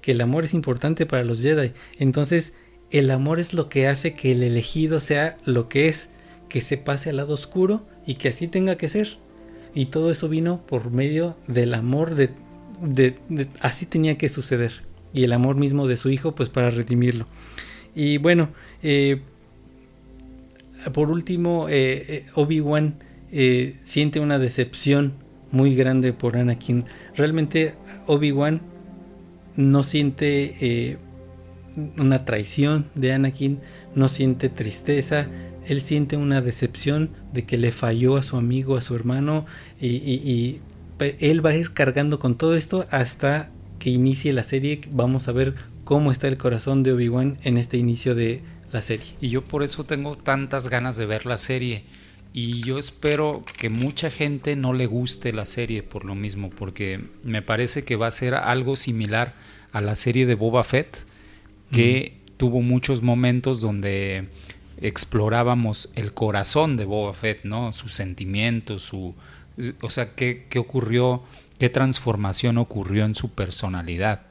que el amor es importante para los Jedi. Entonces, el amor es lo que hace que el elegido sea lo que es, que se pase al lado oscuro y que así tenga que ser. Y todo eso vino por medio del amor de, así tenía que suceder. Y el amor mismo de su hijo, pues para redimirlo. Y bueno, eh, por último, eh, eh, Obi-Wan siente una decepción muy grande por Anakin. Realmente Obi-Wan no siente una traición de Anakin, no siente tristeza, él siente una decepción de que le falló a su amigo, a su hermano, y, él va a ir cargando con todo esto hasta que inicie la serie. Vamos a ver cómo está el corazón de Obi-Wan en este inicio de la serie. Y yo por eso tengo tantas ganas de ver la serie. Y yo espero que mucha gente no le guste la serie por lo mismo, porque me parece que va a ser algo similar a la serie de Boba Fett, que tuvo muchos momentos donde explorábamos el corazón de Boba Fett, ¿no? Sus sentimientos, su, o sea, qué, qué ocurrió qué transformación ocurrió en su personalidad.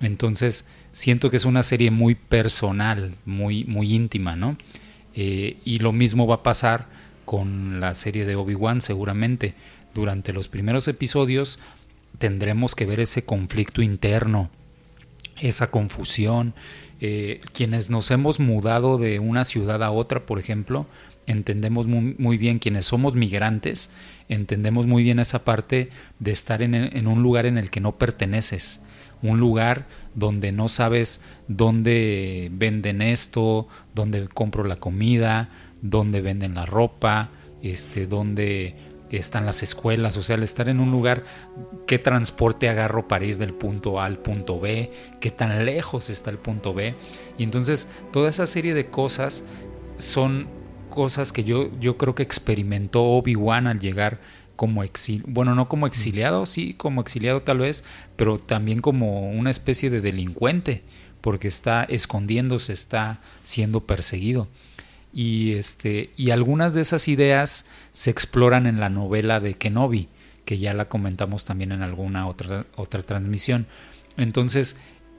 Entonces, siento que es una serie muy personal, muy, muy íntima, ¿no? Eh, y lo mismo va a pasar con la serie de Obi-Wan seguramente. Durante los primeros episodios tendremos que ver ese conflicto interno, esa confusión. Eh, quienes nos hemos mudado de una ciudad a otra, por ejemplo, entendemos muy, bien, quienes somos migrantes, entendemos muy bien esa parte de estar en, un lugar en el que no perteneces, un lugar donde no sabes dónde venden esto, dónde compro la comida, dónde venden la ropa, este, dónde están las escuelas, o sea, al estar en un lugar, qué transporte agarro para ir del punto A al punto B, qué tan lejos está el punto B. Y entonces toda esa serie de cosas son cosas que yo, yo creo que experimentó Obi-Wan al llegar como exiliado, bueno, no como exiliado, sí, como exiliado tal vez, pero también como una especie de delincuente, porque está escondiéndose, está siendo perseguido. Y, este, y algunas de esas ideas se exploran en la novela de Kenobi, que ya la comentamos también en alguna otra, otra transmisión. Entonces,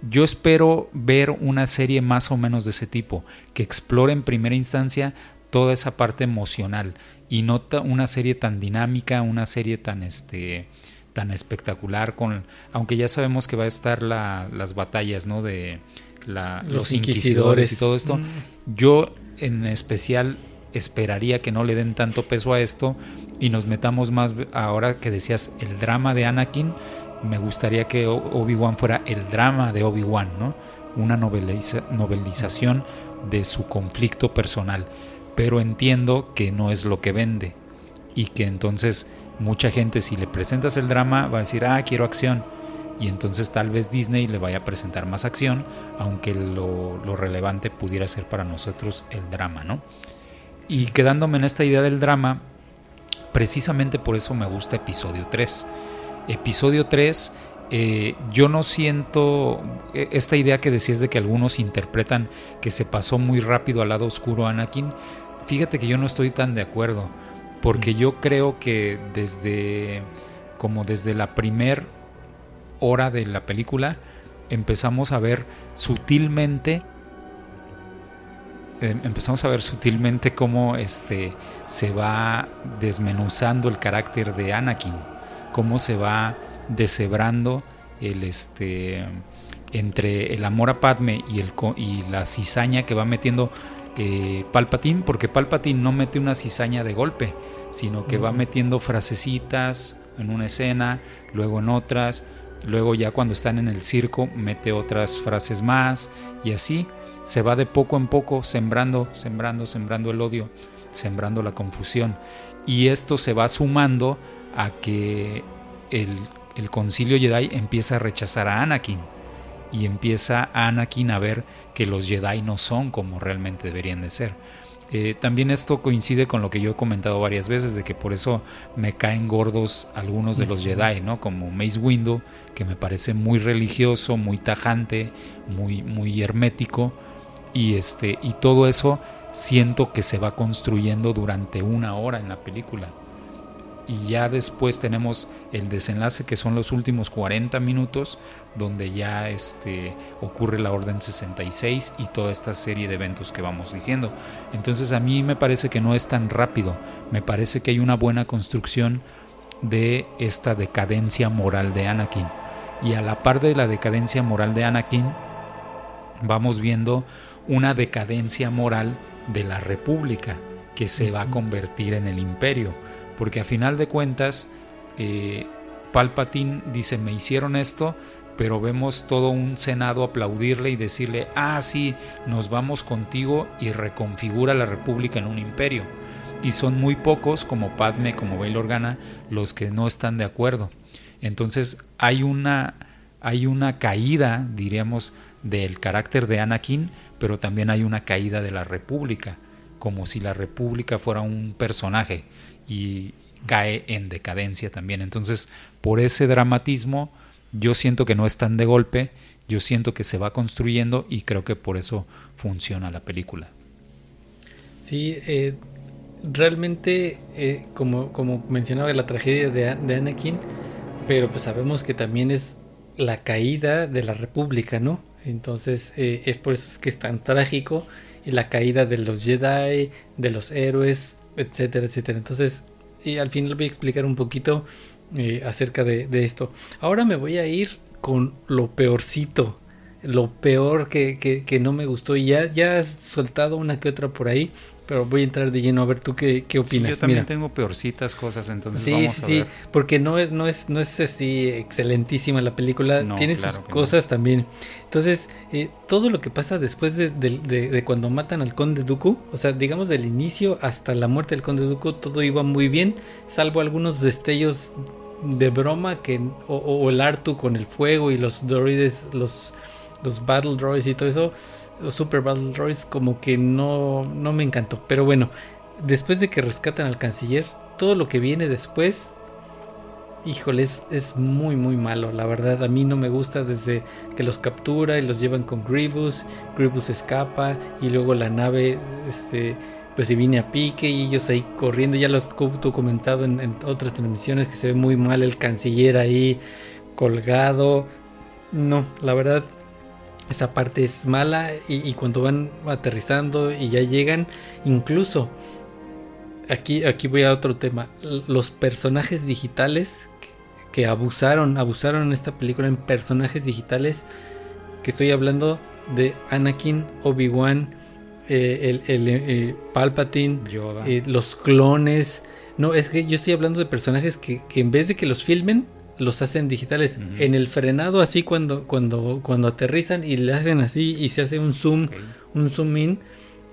yo espero ver una serie más o menos de ese tipo, que explore en primera instancia toda esa parte emocional y no una serie tan dinámica, una serie tan este tan espectacular con aunque ya sabemos que va a estar la, las batallas, ¿no? de los, inquisidores. y todo esto. Mm. Yo en especial esperaría que no le den tanto peso a esto y nos metamos más ahora que decías el drama de Anakin, me gustaría que Obi-Wan fuera el drama de Obi-Wan, ¿no? Una novelización de su conflicto personal pero entiendo que no es lo que vende y que entonces mucha gente si le presentas el drama va a decir, ah, quiero acción. Y entonces tal vez Disney le vaya a presentar más acción, aunque lo, lo relevante pudiera ser para nosotros el drama, ¿no? Y quedándome en esta idea del drama, precisamente por eso me gusta episodio 3. Episodio 3, eh, yo no siento e, esta idea que decías de que algunos interpretan que se pasó muy rápido al lado oscuro Anakin. Fíjate que yo no estoy tan de acuerdo, porque yo creo que desde como desde la primer hora de la película empezamos a ver sutilmente em, empezamos a ver sutilmente cómo este se va desmenuzando el carácter de Anakin, cómo se va deshebrando el este entre el amor a Padme y el y la cizaña que va metiendo eh, Palpatine, porque Palpatine no mete una cizaña de golpe, sino que va metiendo frasecitas en una escena, luego en otras, luego ya cuando están en el circo mete otras frases más y así se va de poco en poco sembrando, sembrando, sembrando el odio, sembrando la confusión. Y esto se va sumando a que el, el concilio Jedi empieza a rechazar a Anakin y empieza Anakin a ver que los Jedi no son como realmente deberían de ser. Eh, también esto coincide con lo que yo he comentado varias veces, de que por eso me caen gordos algunos de los Jedi, ¿no? Como Mace Windu, que me parece muy religioso, muy tajante, muy, muy hermético, y, este, y todo eso siento que se va construyendo durante una hora en la película y ya después tenemos el desenlace que son los últimos 40 minutos donde ya este, ocurre la orden 66 y toda esta serie de eventos que vamos diciendo. Entonces a mí me parece que no es tan rápido, me parece que hay una buena construcción de esta decadencia moral de Anakin. Y a la par de la decadencia moral de Anakin, vamos viendo una decadencia moral de la República que se va a convertir en el imperio porque a final de cuentas eh, Palpatine dice me hicieron esto, pero vemos todo un senado aplaudirle y decirle, ah, sí, nos vamos contigo y reconfigura la república en un imperio. Y son muy pocos, como Padme, como Bail Organa, los que no están de acuerdo. Entonces hay una, hay una caída, diríamos, del carácter de Anakin, pero también hay una caída de la república, como si la república fuera un personaje y cae en decadencia también. Entonces, por ese dramatismo, yo siento que no es tan de golpe, yo siento que se va construyendo y creo que por eso funciona la película. Sí, eh, realmente, eh, como, como mencionaba la tragedia de, Anakin, pero pues sabemos que también es la caída de la República, ¿no? Entonces eh, es por eso es que es tan trágico y la caída de los Jedi, de los héroes, etcétera, etcétera. Entonces, y al final voy a explicar un poquito eh, acerca de, esto. Ahora me voy a ir con lo peorcito, lo peor que, que, no me gustó. Y ya, ya has soltado una que otra por ahí, pero voy a entrar de lleno a ver tú qué, qué opinas. yo también tengo peorcitas cosas, entonces sí, vamos a sí, ver. porque no es, no es, no es así excelentísima la película, tiene sus cosas también. Entonces, eh, todo lo que pasa después de, de, cuando matan al conde Dooku, o sea, digamos del inicio hasta la muerte del conde Dooku, todo iba muy bien, salvo algunos destellos de broma que o, el Artu con el fuego y los droides, los, los battle droids y todo eso los Super Battle Droids como que no, no me encantó. Pero bueno, después de que rescatan al canciller, todo lo que viene después, híjole, es, muy muy malo. La verdad, a mí no me gusta desde que los captura y los llevan con Grievous, Grievous escapa y luego la nave, este, pues si viene a pique y ellos ahí corriendo. Ya lo has comentado en, en otras transmisiones que se ve muy mal el canciller ahí colgado. No, la verdad esa parte es mala y, cuando van aterrizando y ya llegan, incluso aquí, aquí voy a otro tema, los personajes digitales que, abusaron, abusaron en esta película en personajes digitales, que estoy hablando de Anakin, Obi-Wan, eh, el, eh, Palpatine, eh, los clones. No, es que yo estoy hablando de personajes que, que en vez de que los filmen, los hacen digitales. En el frenado, así cuando, cuando, cuando aterrizan y le hacen así y se hace un zoom, un zoom in,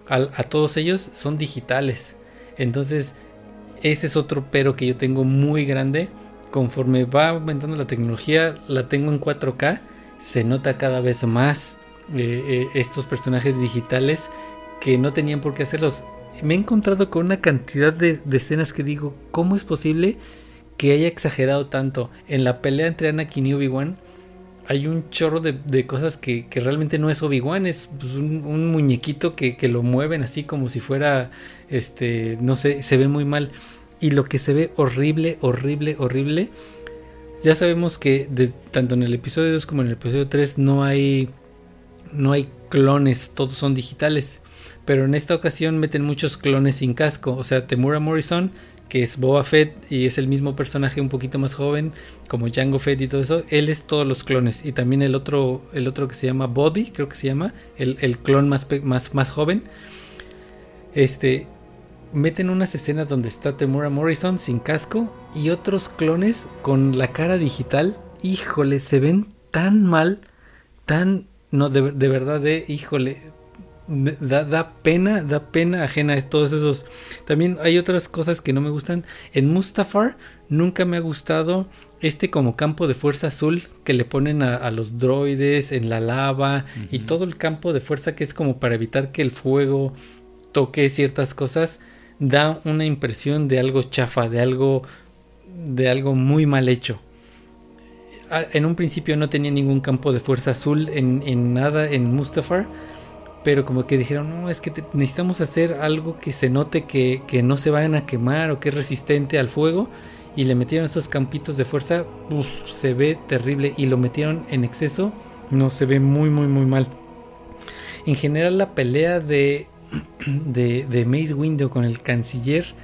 a, todos ellos son digitales. Entonces, ese es otro pero que yo tengo muy grande. Conforme va aumentando la tecnología, la tengo en 4K, se nota cada vez más eh, eh, estos personajes digitales que no tenían por qué hacerlos. Me he encontrado con una cantidad de, de escenas que digo, ¿cómo es posible? Que haya exagerado tanto. En la pelea entre Anakin y Obi-Wan hay un chorro de, cosas que, realmente no es Obi-Wan, es pues, un, muñequito que, lo mueven así como si fuera, este, no sé, se ve muy mal. Y lo que se ve horrible, horrible, horrible. Ya sabemos que tanto en el episodio 2 como en el episodio 3 no hay, no hay clones, todos son digitales. Pero en esta ocasión meten muchos clones sin casco. O sea, Temura Morrison que es Boba Fett y es el mismo personaje un poquito más joven como Jango Fett y todo eso, él es todos los clones y también el otro el otro que se llama Body, creo que se llama, el, clon más, más, más joven. Este meten unas escenas donde está Temura Morrison sin casco y otros clones con la cara digital. Híjole, se ven tan mal, tan no de, de verdad de híjole, Da, pena, da pena ajena a todos esos. También hay otras cosas que no me gustan. En Mustafar nunca me ha gustado este como campo de fuerza azul que le ponen a, los droides en la lava y todo el campo de fuerza que es como para evitar que el fuego toque ciertas cosas. Da una impresión de algo chafa, de algo, de algo muy mal hecho en un principio no tenía ningún campo de fuerza azul en, en nada en Mustafar pero como que dijeron, no, es que necesitamos hacer algo que se note que, no se vayan a quemar o que es resistente al fuego. Y le metieron estos campitos de fuerza, se ve terrible. Y lo metieron en exceso, no se ve muy, muy, muy mal. En general la pelea de, *clears throat* de, de Mace Window con el canciller,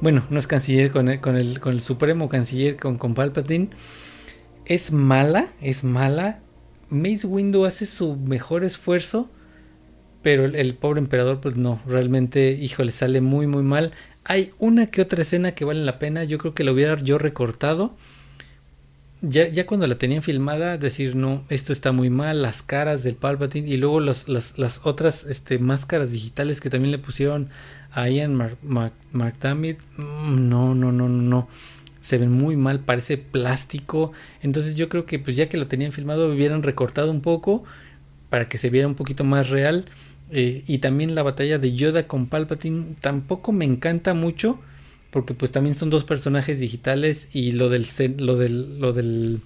bueno, no es canciller, con el, con el, con el supremo canciller, con, con Palpatine, es mala, es mala. Mace Window hace su mejor esfuerzo pero el, pobre emperador, pues no, realmente, híjole, sale muy, muy mal. Hay una que otra escena que vale la pena. Yo creo que lo hubiera yo recortado. Ya, ya cuando la tenían filmada, decir, no, esto está muy mal, las caras del Palpatine y luego las, otras este, máscaras digitales que también le pusieron a Ian Mark, mm, no, no, no, no, no. Se ven muy mal, parece plástico. Entonces yo creo que pues ya que lo tenían filmado, hubieran recortado un poco para que se viera un poquito más real eh, y también la batalla de Yoda con Palpatine tampoco me encanta mucho. Porque pues también son dos personajes digitales. Y lo del lo del, lo del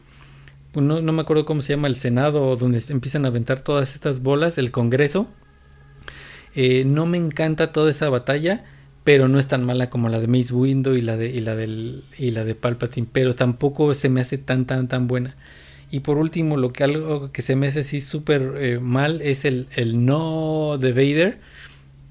pues, no, me acuerdo cómo se llama el Senado, donde empiezan a aventar todas estas bolas, el Congreso. Eh, no me encanta toda esa batalla, pero no es tan mala como la de Mace Window y la de y la del y la de Palpatine, pero tampoco se me hace tan tan tan buena. Y por último, lo que algo que se me hace así súper eh, mal es el, el no de Vader.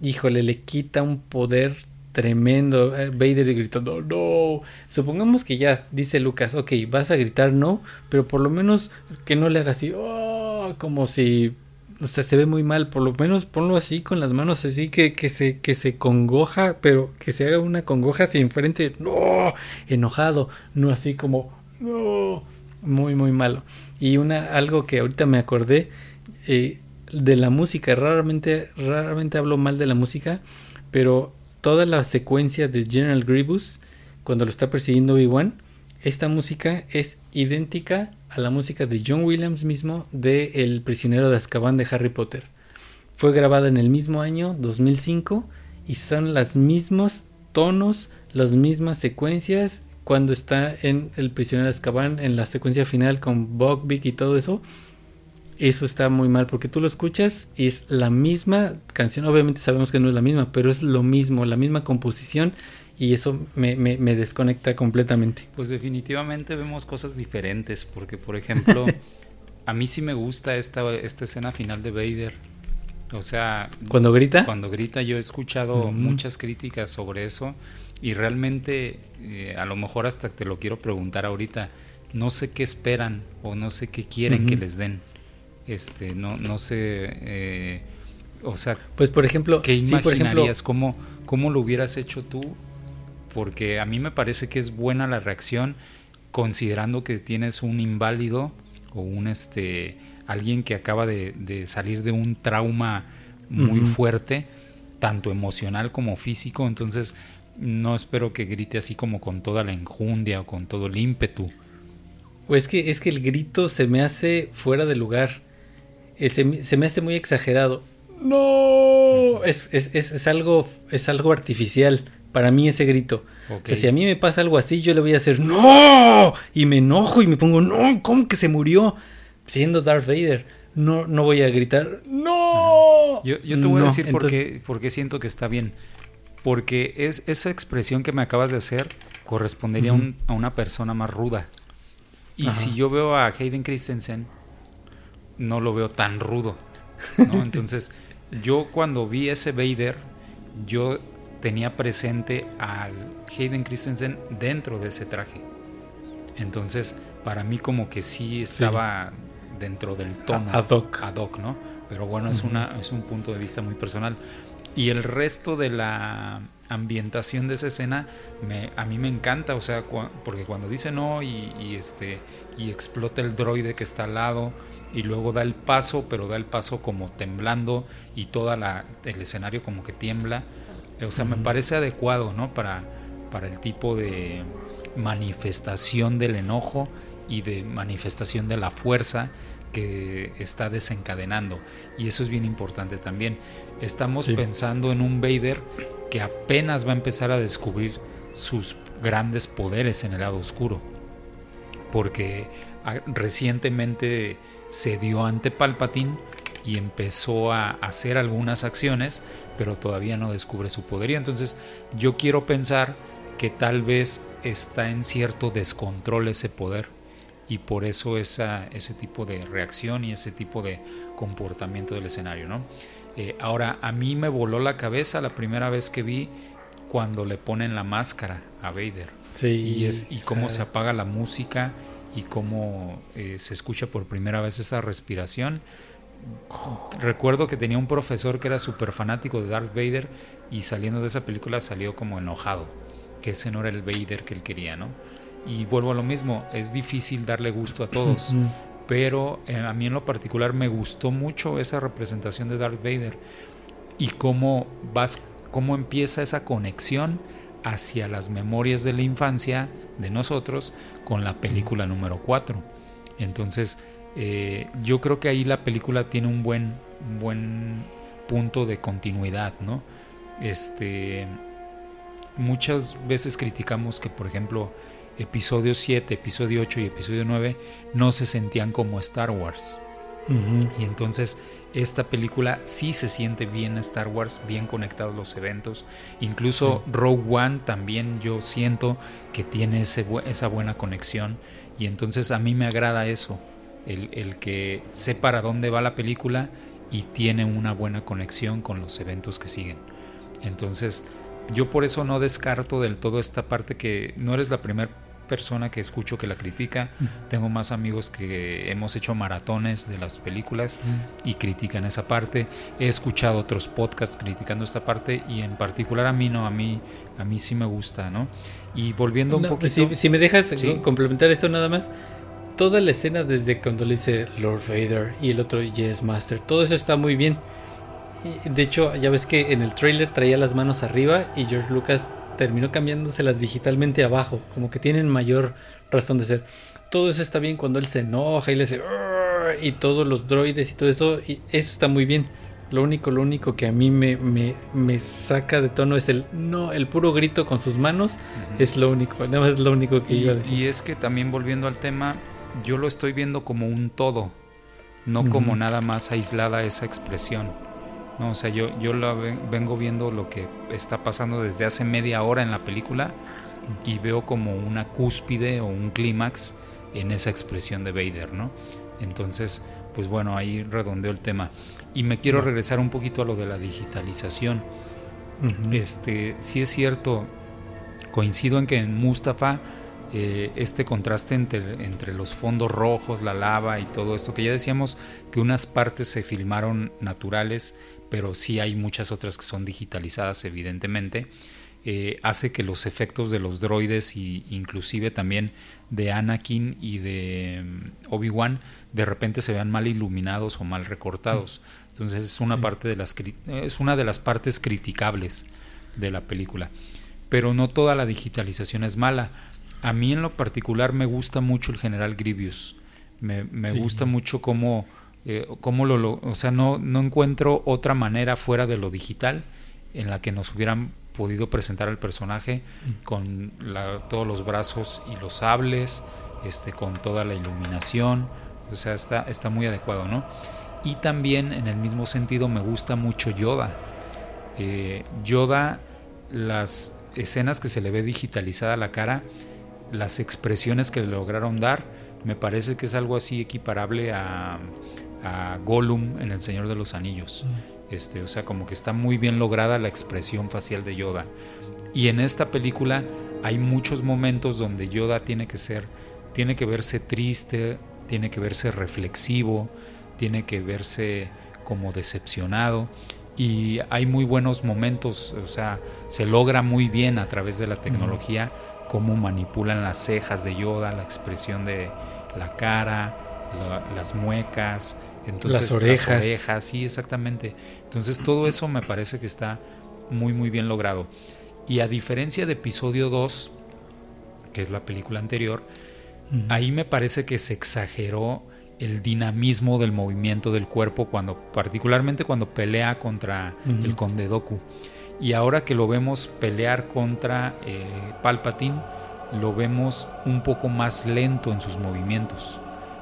Híjole, le quita un poder tremendo. Eh, Vader gritando, no. Supongamos que ya, dice Lucas, ok, vas a gritar no, pero por lo menos que no le haga así, oh", como si, se ve muy mal. Por lo menos ponlo así con las manos así que, que, se, que se congoja, pero que se haga una congoja así enfrente, no, enojado, no así como, no, muy, muy malo. Y una, algo que ahorita me acordé, eh, de la música, raramente, raramente hablo mal de la música, pero toda la secuencia de General Grievous, cuando lo está persiguiendo Obi-Wan, esta música es idéntica a la música de John Williams mismo de El prisionero de Azkaban de Harry Potter. Fue grabada en el mismo año, 2005, y son los mismos tonos, las mismas secuencias cuando está en El prisionero de Azkaban, en la secuencia final con Buckbeak y todo eso eso está muy mal porque tú lo escuchas y es la misma canción. Obviamente sabemos que no es la misma, pero es lo mismo, la misma composición y eso me, desconecta completamente. Pues definitivamente vemos cosas diferentes porque, por ejemplo, *laughs* a mí sí me gusta esta, esta escena final de Vader. O sea, cuando grita. Cuando grita, yo he escuchado muchas críticas sobre eso y realmente, eh, a lo mejor hasta te lo quiero preguntar ahorita, no sé qué esperan o no sé qué quieren que les den. Este no no sé eh, o sea pues por ejemplo qué imaginarías ¿Cómo, cómo lo hubieras hecho tú porque a mí me parece que es buena la reacción considerando que tienes un inválido o un este alguien que acaba de, salir de un trauma muy fuerte tanto emocional como físico. Entonces no espero que grite así como con toda la enjundia o con todo el ímpetu pues que es que el grito se me hace fuera de lugar eh, se, me hace muy exagerado. No, es, es, es, algo, es algo artificial para mí ese grito. O sea, si a mí me pasa algo así, yo le voy a hacer no y me enojo y me pongo no, ¿cómo que se murió? Siendo Darth Vader, no, no voy a gritar no. Yo, yo te voy a decir por, qué, siento que está bien. Porque es esa expresión que me acabas de hacer correspondería a una persona más ruda. Y si yo veo a Hayden Christensen no lo veo tan rudo. *laughs* Entonces, yo cuando vi ese Vader, yo tenía presente al Hayden Christensen dentro de ese traje. Entonces, para mí como que sí estaba dentro del tono. Ad hoc. Ad hoc, ¿no? Pero bueno, es, una, es un punto de vista muy personal. Y el resto de la ambientación de esa escena me, a mí me encanta, o sea, porque cuando dice no y, y, este, y explota el droide que está al lado, y luego da el paso, pero da el paso como temblando y todo el escenario como que tiembla. O sea, me parece adecuado, ¿no? Para, para el tipo de manifestación del enojo y de manifestación de la fuerza que está desencadenando. Y eso es bien importante también. Estamos pensando en un Vader que apenas va a empezar a descubrir sus grandes poderes en el lado oscuro. Porque ah, recientemente se dio ante Palpatine y empezó a hacer algunas acciones, pero todavía no descubre su poderío. Entonces yo quiero pensar que tal vez está en cierto descontrol ese poder y por eso esa, ese tipo de reacción y ese tipo de comportamiento del escenario. ¿no? Eh, ahora, a mí me voló la cabeza la primera vez que vi cuando le ponen la máscara a Vader. y, es, y cómo se apaga la música y cómo eh, se escucha por primera vez esa respiración. Recuerdo que tenía un profesor que era súper fanático de Darth Vader y saliendo de esa película salió como enojado, que ese no era el Vader que él quería, ¿no? Y vuelvo a lo mismo, es difícil darle gusto a todos, pero eh, a mí en lo particular me gustó mucho esa representación de Darth Vader y cómo vas, cómo empieza esa conexión hacia las memorias de la infancia de nosotros con la película número 4. Entonces, eh, yo creo que ahí la película tiene un buen, buen punto de continuidad, ¿no? Este, muchas veces criticamos que, por ejemplo, episodio 7, episodio 8 y episodio 9 no se sentían como Star Wars. Y entonces esta película sí se siente bien Star Wars, bien conectados los eventos. Incluso Rogue One también yo siento que tiene ese, esa buena conexión. Y entonces a mí me agrada eso, el, el, que sé para dónde va la película y tiene una buena conexión con los eventos que siguen. Entonces yo por eso no descarto del todo esta parte que no eres la primera persona que escucho que la critica. Tengo más amigos que hemos hecho maratones de las películas y critican esa parte. He escuchado otros podcasts criticando esta parte y en particular a mí no, a mí a mí sí me gusta, ¿no? Y volviendo un poquito si, si, me dejas complementar esto nada más toda la escena desde cuando le dice Lord Vader y el otro Yes Master, todo eso está muy bien. De hecho, ya ves que en el trailer traía las manos arriba y George Lucas terminó cambiándoselas digitalmente abajo, como que tienen mayor razón de ser. Todo eso está bien cuando él se enoja y le hace y todos los droides y todo eso, y eso está muy bien. Lo único, lo único que a mí me, me, saca de tono es el no, el puro grito con sus manos, es lo único, nada más es lo único que iba a decir. Y es que también volviendo al tema, yo lo estoy viendo como un todo, no como nada más aislada esa expresión. No, o sea, yo, yo la vengo viendo lo que está pasando desde hace media hora en la película y veo como una cúspide o un clímax en esa expresión de Vader, ¿no? Entonces, pues bueno, ahí redondeo el tema. Y me quiero regresar un poquito a lo de la digitalización. Este, sí es cierto, coincido en que en Mustafa eh, este contraste entre, entre, los fondos rojos, la lava y todo esto, que ya decíamos que unas partes se filmaron naturales pero sí hay muchas otras que son digitalizadas evidentemente, eh, hace que los efectos de los droides y inclusive también de Anakin y de mm, Obi-Wan de repente se vean mal iluminados o mal recortados. Entonces es una parte de las es una de las partes criticables de la película. Pero no toda la digitalización es mala. A mí en lo particular me gusta mucho el general Grievous. Me, me gusta mucho cómo eh, cómo lo, o sea, no, no encuentro otra manera fuera de lo digital en la que nos hubieran podido presentar al personaje mm. con todos los brazos y los sables, este, con toda la iluminación, o sea, está, está muy adecuado, ¿no? Y también en el mismo sentido me gusta mucho Yoda. Eh, Yoda, las escenas que se le ve digitalizada la cara, las expresiones que le lograron dar, me parece que es algo así equiparable a a Gollum en El Señor de los Anillos. Mm. Este, o sea, como que está muy bien lograda la expresión facial de Yoda. Y en esta película hay muchos momentos donde Yoda tiene que ser, tiene que verse triste, tiene que verse reflexivo, tiene que verse como decepcionado. Y hay muy buenos momentos, o sea, se logra muy bien a través de la tecnología cómo manipulan las cejas de Yoda, la expresión de la cara, las muecas, entonces, las orejas. sí, exactamente. Entonces todo *clears throat* eso me parece que está muy, muy bien logrado. Y a diferencia de episodio 2, que es la película anterior, ahí me parece que se exageró el dinamismo del movimiento del cuerpo cuando particularmente cuando pelea contra el conde Doku y ahora que lo vemos pelear contra eh, Palpatine lo vemos un poco más lento en sus movimientos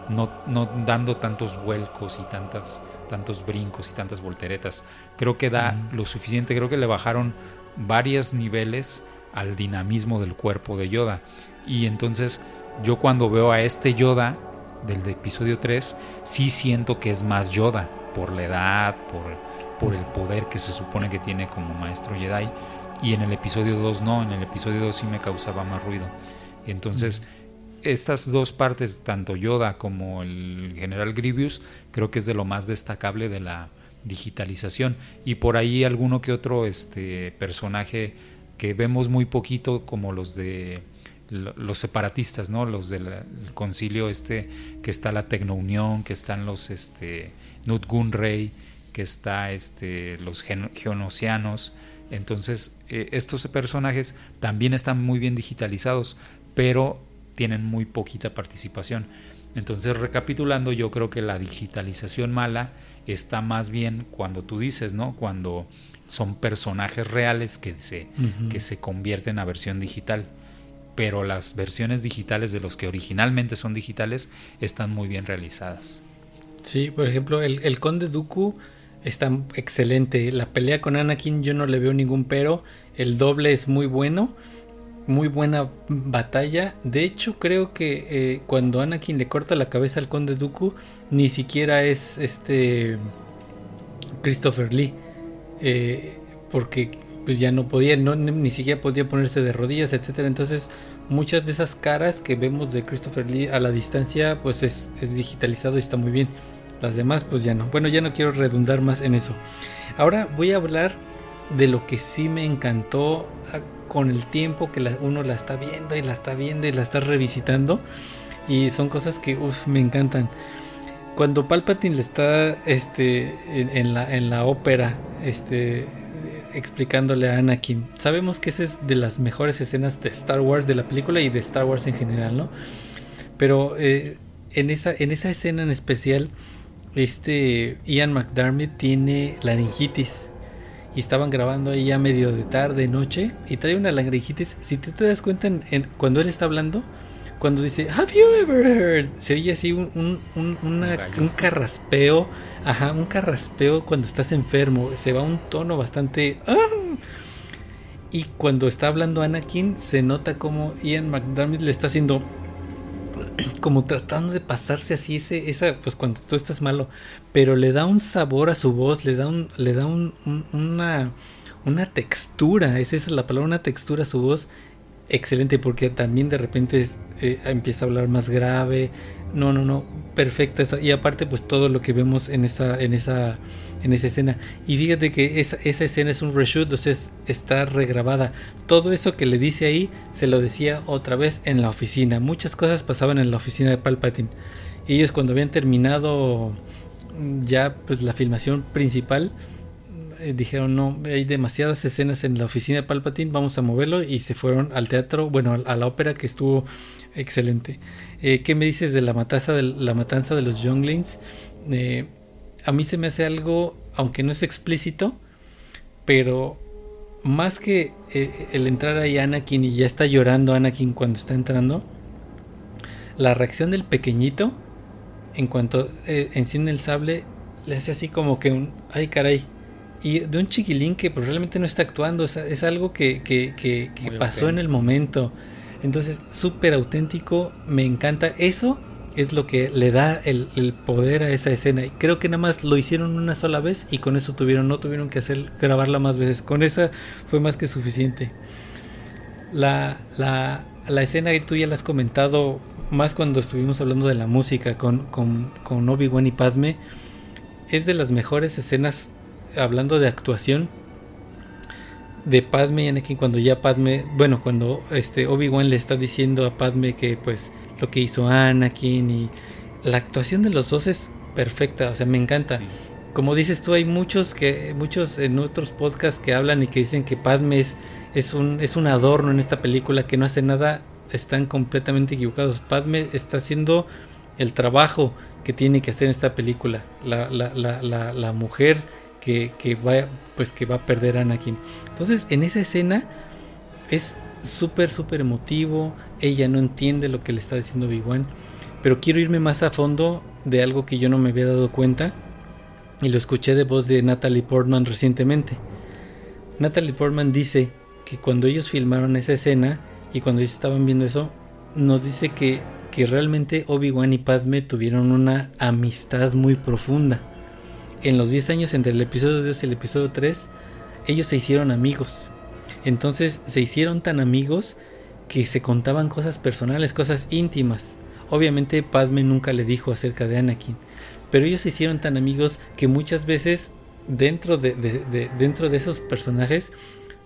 no, no dando tantos vuelcos y tantas, tantos brincos y tantas volteretas. Creo que da lo suficiente, creo que le bajaron varios niveles al dinamismo del cuerpo de Yoda. Y entonces yo cuando veo a este Yoda del episodio 3, sí siento que es más Yoda, por la edad, por, por el poder que se supone que tiene como maestro Jedi. Y en el episodio 2 no, en el episodio 2 sí me causaba más ruido. Entonces estas dos partes, tanto Yoda como el general Grievous, creo que es de lo más destacable de la digitalización. Y por ahí alguno que otro este, personaje que vemos muy poquito, como los de los separatistas, ¿no? Los del concilio este, que está la Tecnounión, que están los este, Nut Gunray, que está este, los geonosianos. Entonces, eh, estos personajes también están muy bien digitalizados, pero tienen muy poquita participación. Entonces, recapitulando, yo creo que la digitalización mala está más bien cuando tú dices, ¿no? Cuando son personajes reales que se, que se convierten a versión digital. Pero las versiones digitales de los que originalmente son digitales están muy bien realizadas. Sí, por ejemplo, el, el Conde Dooku está excelente. La pelea con Anakin yo no le veo ningún pero. El doble es muy bueno. Muy buena batalla. De hecho, creo que eh, cuando Anakin le corta la cabeza al Conde Dooku, ni siquiera es este Christopher Lee. Eh, porque pues ya no podía, no, ni siquiera podía ponerse de rodillas, etcétera. Entonces, muchas de esas caras que vemos de Christopher Lee a la distancia, pues es, digitalizado y está muy bien. Las demás, pues ya no. Bueno, ya no quiero redundar más en eso. Ahora voy a hablar de lo que sí me encantó con el tiempo que uno la está viendo y la está viendo y la está revisitando. Y son cosas que me encantan. Cuando Palpatine le está este, en, la, ópera este, explicándole a Anakin, sabemos que esa es de las mejores escenas de Star Wars, de la película y de Star Wars en general, ¿no? Pero eh, en, esa, en esa escena en especial este Ian McDermott tiene laringitis y estaban grabando ahí ya medio de tarde, noche y trae una laringitis. Si tú te das cuenta en, cuando él está hablando, cuando dice Have you ever heard, se oye así un, un, carraspeo, ajá, un carraspeo cuando estás enfermo, se va un tono bastante. ¡ah! Y cuando está hablando Anakin, se nota como Ian McDermott le está haciendo *clears throat* como tratando de pasarse así ese esa pues cuando tú estás malo pero le da un sabor a su voz le da un le da un, una una textura esa es la palabra una textura a su voz excelente porque también de repente eh, empieza a hablar más grave. No no no perfecta y aparte pues todo lo que vemos en esa en esa en esa escena. Y fíjate que esa, esa escena es un reshoot, sea, está regrabada. Todo eso que le dice ahí se lo decía otra vez en la oficina. Muchas cosas pasaban en la oficina de Palpatine. Ellos cuando habían terminado ya pues la filmación principal eh, dijeron no hay demasiadas escenas en la oficina de Palpatine vamos a moverlo y se fueron al teatro bueno a la ópera que estuvo excelente eh, qué me dices de la matanza de la matanza de los younglings eh, a mí se me hace algo, aunque no es explícito, pero más que eh, el entrar ahí Anakin y ya está llorando Anakin cuando está entrando, la reacción del pequeñito, en cuanto eh, enciende el sable, le hace así como que un, ay caray, y de un chiquilín que probablemente no está actuando, es, algo que, que, que, pasó en el momento. Entonces, súper auténtico, me encanta. Eso es lo que le da el, poder a esa escena. Y creo que nada más lo hicieron una sola vez y con eso tuvieron, no tuvieron que hacer grabarla más veces. Con esa fue más que suficiente. La, la, la escena que tú ya la has comentado, más cuando estuvimos hablando de la música con, con, con Obi-Wan y Padme, es de las mejores escenas hablando de actuación de Padme y Anakin cuando ya Padme, bueno, cuando este Obi-Wan le está diciendo a Padme que pues lo que hizo Anakin y la actuación de los dos es perfecta, o sea, me encanta. Como dices tú, hay muchos que muchos en otros podcasts que hablan y que dicen que Padme es, es un es un adorno en esta película que no hace nada, están completamente equivocados. Padme está haciendo el trabajo que tiene que hacer en esta película. La, la, la, la mujer que, va, pues que va a perder a Anakin. Entonces, en esa escena es súper, súper emotivo. Ella no entiende lo que le está diciendo Obi-Wan. Pero quiero irme más a fondo de algo que yo no me había dado cuenta. Y lo escuché de voz de Natalie Portman recientemente. Natalie Portman dice que cuando ellos filmaron esa escena y cuando ellos estaban viendo eso, nos dice que, que realmente Obi-Wan y Padme tuvieron una amistad muy profunda. En los 10 años entre el episodio 2 y el episodio 3, ellos se hicieron amigos. Entonces se hicieron tan amigos que se contaban cosas personales, cosas íntimas. Obviamente Padme nunca le dijo acerca de Anakin, pero ellos se hicieron tan amigos que muchas veces dentro de, dentro de esos personajes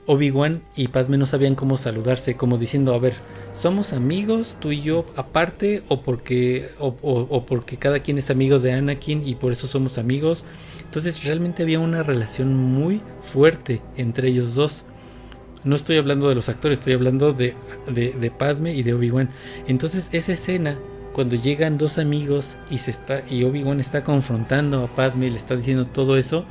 Obi-Wan y Padme no sabían cómo saludarse, como diciendo, a ver, ¿somos amigos tú y yo aparte o porque, o porque cada quien es amigo de Anakin y por eso somos amigos? Entonces realmente había una relación muy fuerte entre ellos dos. No estoy hablando de los actores, estoy hablando de, de, Padme y de Obi-Wan. Entonces esa escena, cuando llegan dos amigos y, se está, y Obi-Wan está confrontando a Padme y le está diciendo todo eso,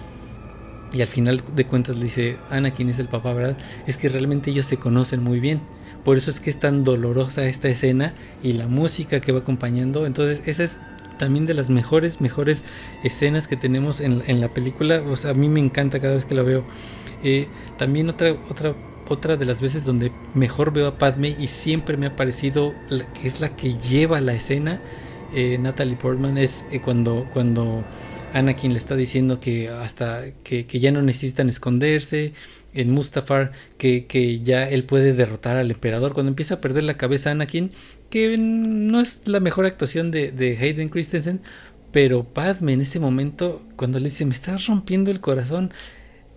y al final de cuentas le dice, Ana, ¿quién es el papá, verdad? Es que realmente ellos se conocen muy bien. Por eso es que es tan dolorosa esta escena y la música que va acompañando. Entonces esa es también de las mejores, mejores escenas que tenemos en, en la película. O a mí me encanta cada vez que la veo. Eh, también otra, otra, otra de las veces donde mejor veo a Padme y siempre me ha parecido que es la que lleva la escena, eh, Natalie Portman, es eh, cuando, cuando Anakin le está diciendo que hasta que, que ya no necesitan esconderse, en Mustafar que, que, ya él puede derrotar al emperador. Cuando empieza a perder la cabeza Anakin, que no es la mejor actuación de, de Hayden Christensen, pero Padme en ese momento, cuando le dice, me estás rompiendo el corazón,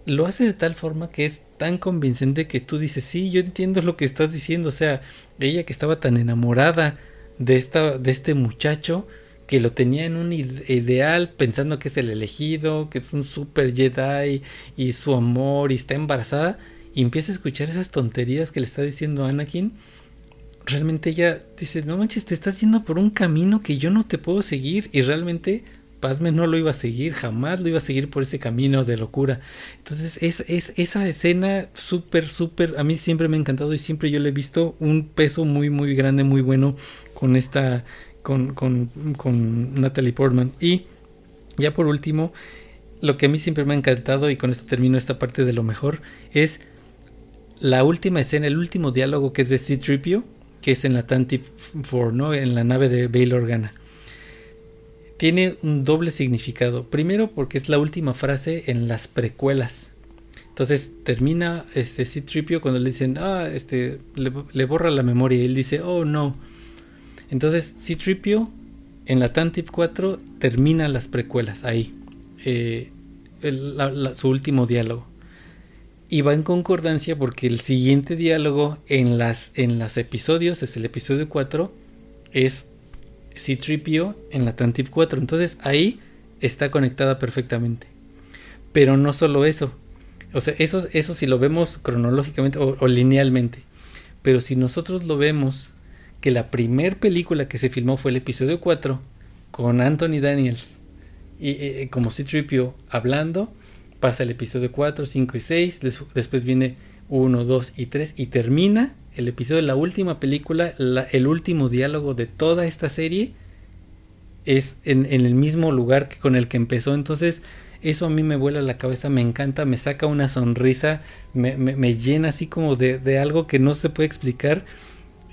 lo hace de tal forma que es tan convincente que tú dices, sí, yo entiendo lo que estás diciendo. O sea, ella que estaba tan enamorada de, esta, de este muchacho, que lo tenía en un ideal pensando que es el elegido, que es un super Jedi y su amor y está embarazada y empieza a escuchar esas tonterías que le está diciendo Anakin, realmente ella dice, no manches, te estás yendo por un camino que yo no te puedo seguir y realmente Pazme no lo iba a seguir, jamás lo iba a seguir por ese camino de locura. Entonces es, es esa escena súper, súper, a mí siempre me ha encantado y siempre yo le he visto un peso muy, muy grande, muy bueno con esta con, con, con Natalie Portman. Y ya por último, lo que a mí siempre me ha encantado, y con esto termino esta parte de lo mejor, es la última escena, el último diálogo que es de C-Tripio, que es en la Tantive 4, ¿no? En la nave de Bail Organa. Tiene un doble significado. Primero porque es la última frase en las precuelas. Entonces termina este C-Tripio cuando le dicen, ah, este, le, borra la memoria y él dice, oh no entonces, C-Tripio en la Tantip 4 termina las precuelas ahí. Eh, su último diálogo. Y va en concordancia porque el siguiente diálogo en las en los episodios, es el episodio 4, es C-Tripio en la Tantip 4. Entonces ahí está conectada perfectamente. Pero no solo eso. O sea, eso, eso si lo vemos cronológicamente o linealmente. Pero si nosotros lo vemos que la primer película que se filmó fue el episodio 4 con Anthony Daniels y como C-Tripio hablando, pasa el episodio 4, 5 y 6, después viene 1, 2 y 3 y termina el episodio, la última película, el último diálogo de toda esta serie es en, el mismo lugar que con el que empezó, entonces eso a mí me vuela la cabeza, me encanta, me saca una sonrisa, me, llena así como de, algo que no se puede explicar.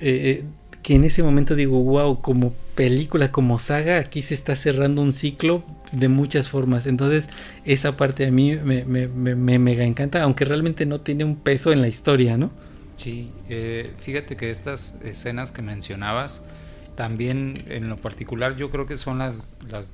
Eh, que en ese momento digo, wow, como película, como saga, aquí se está cerrando un ciclo de muchas formas. Entonces, esa parte a mí me, me, me, mega encanta, aunque realmente no tiene un peso en la historia, ¿no? Sí, eh, fíjate que estas escenas que mencionabas, también en lo particular yo creo que son las, las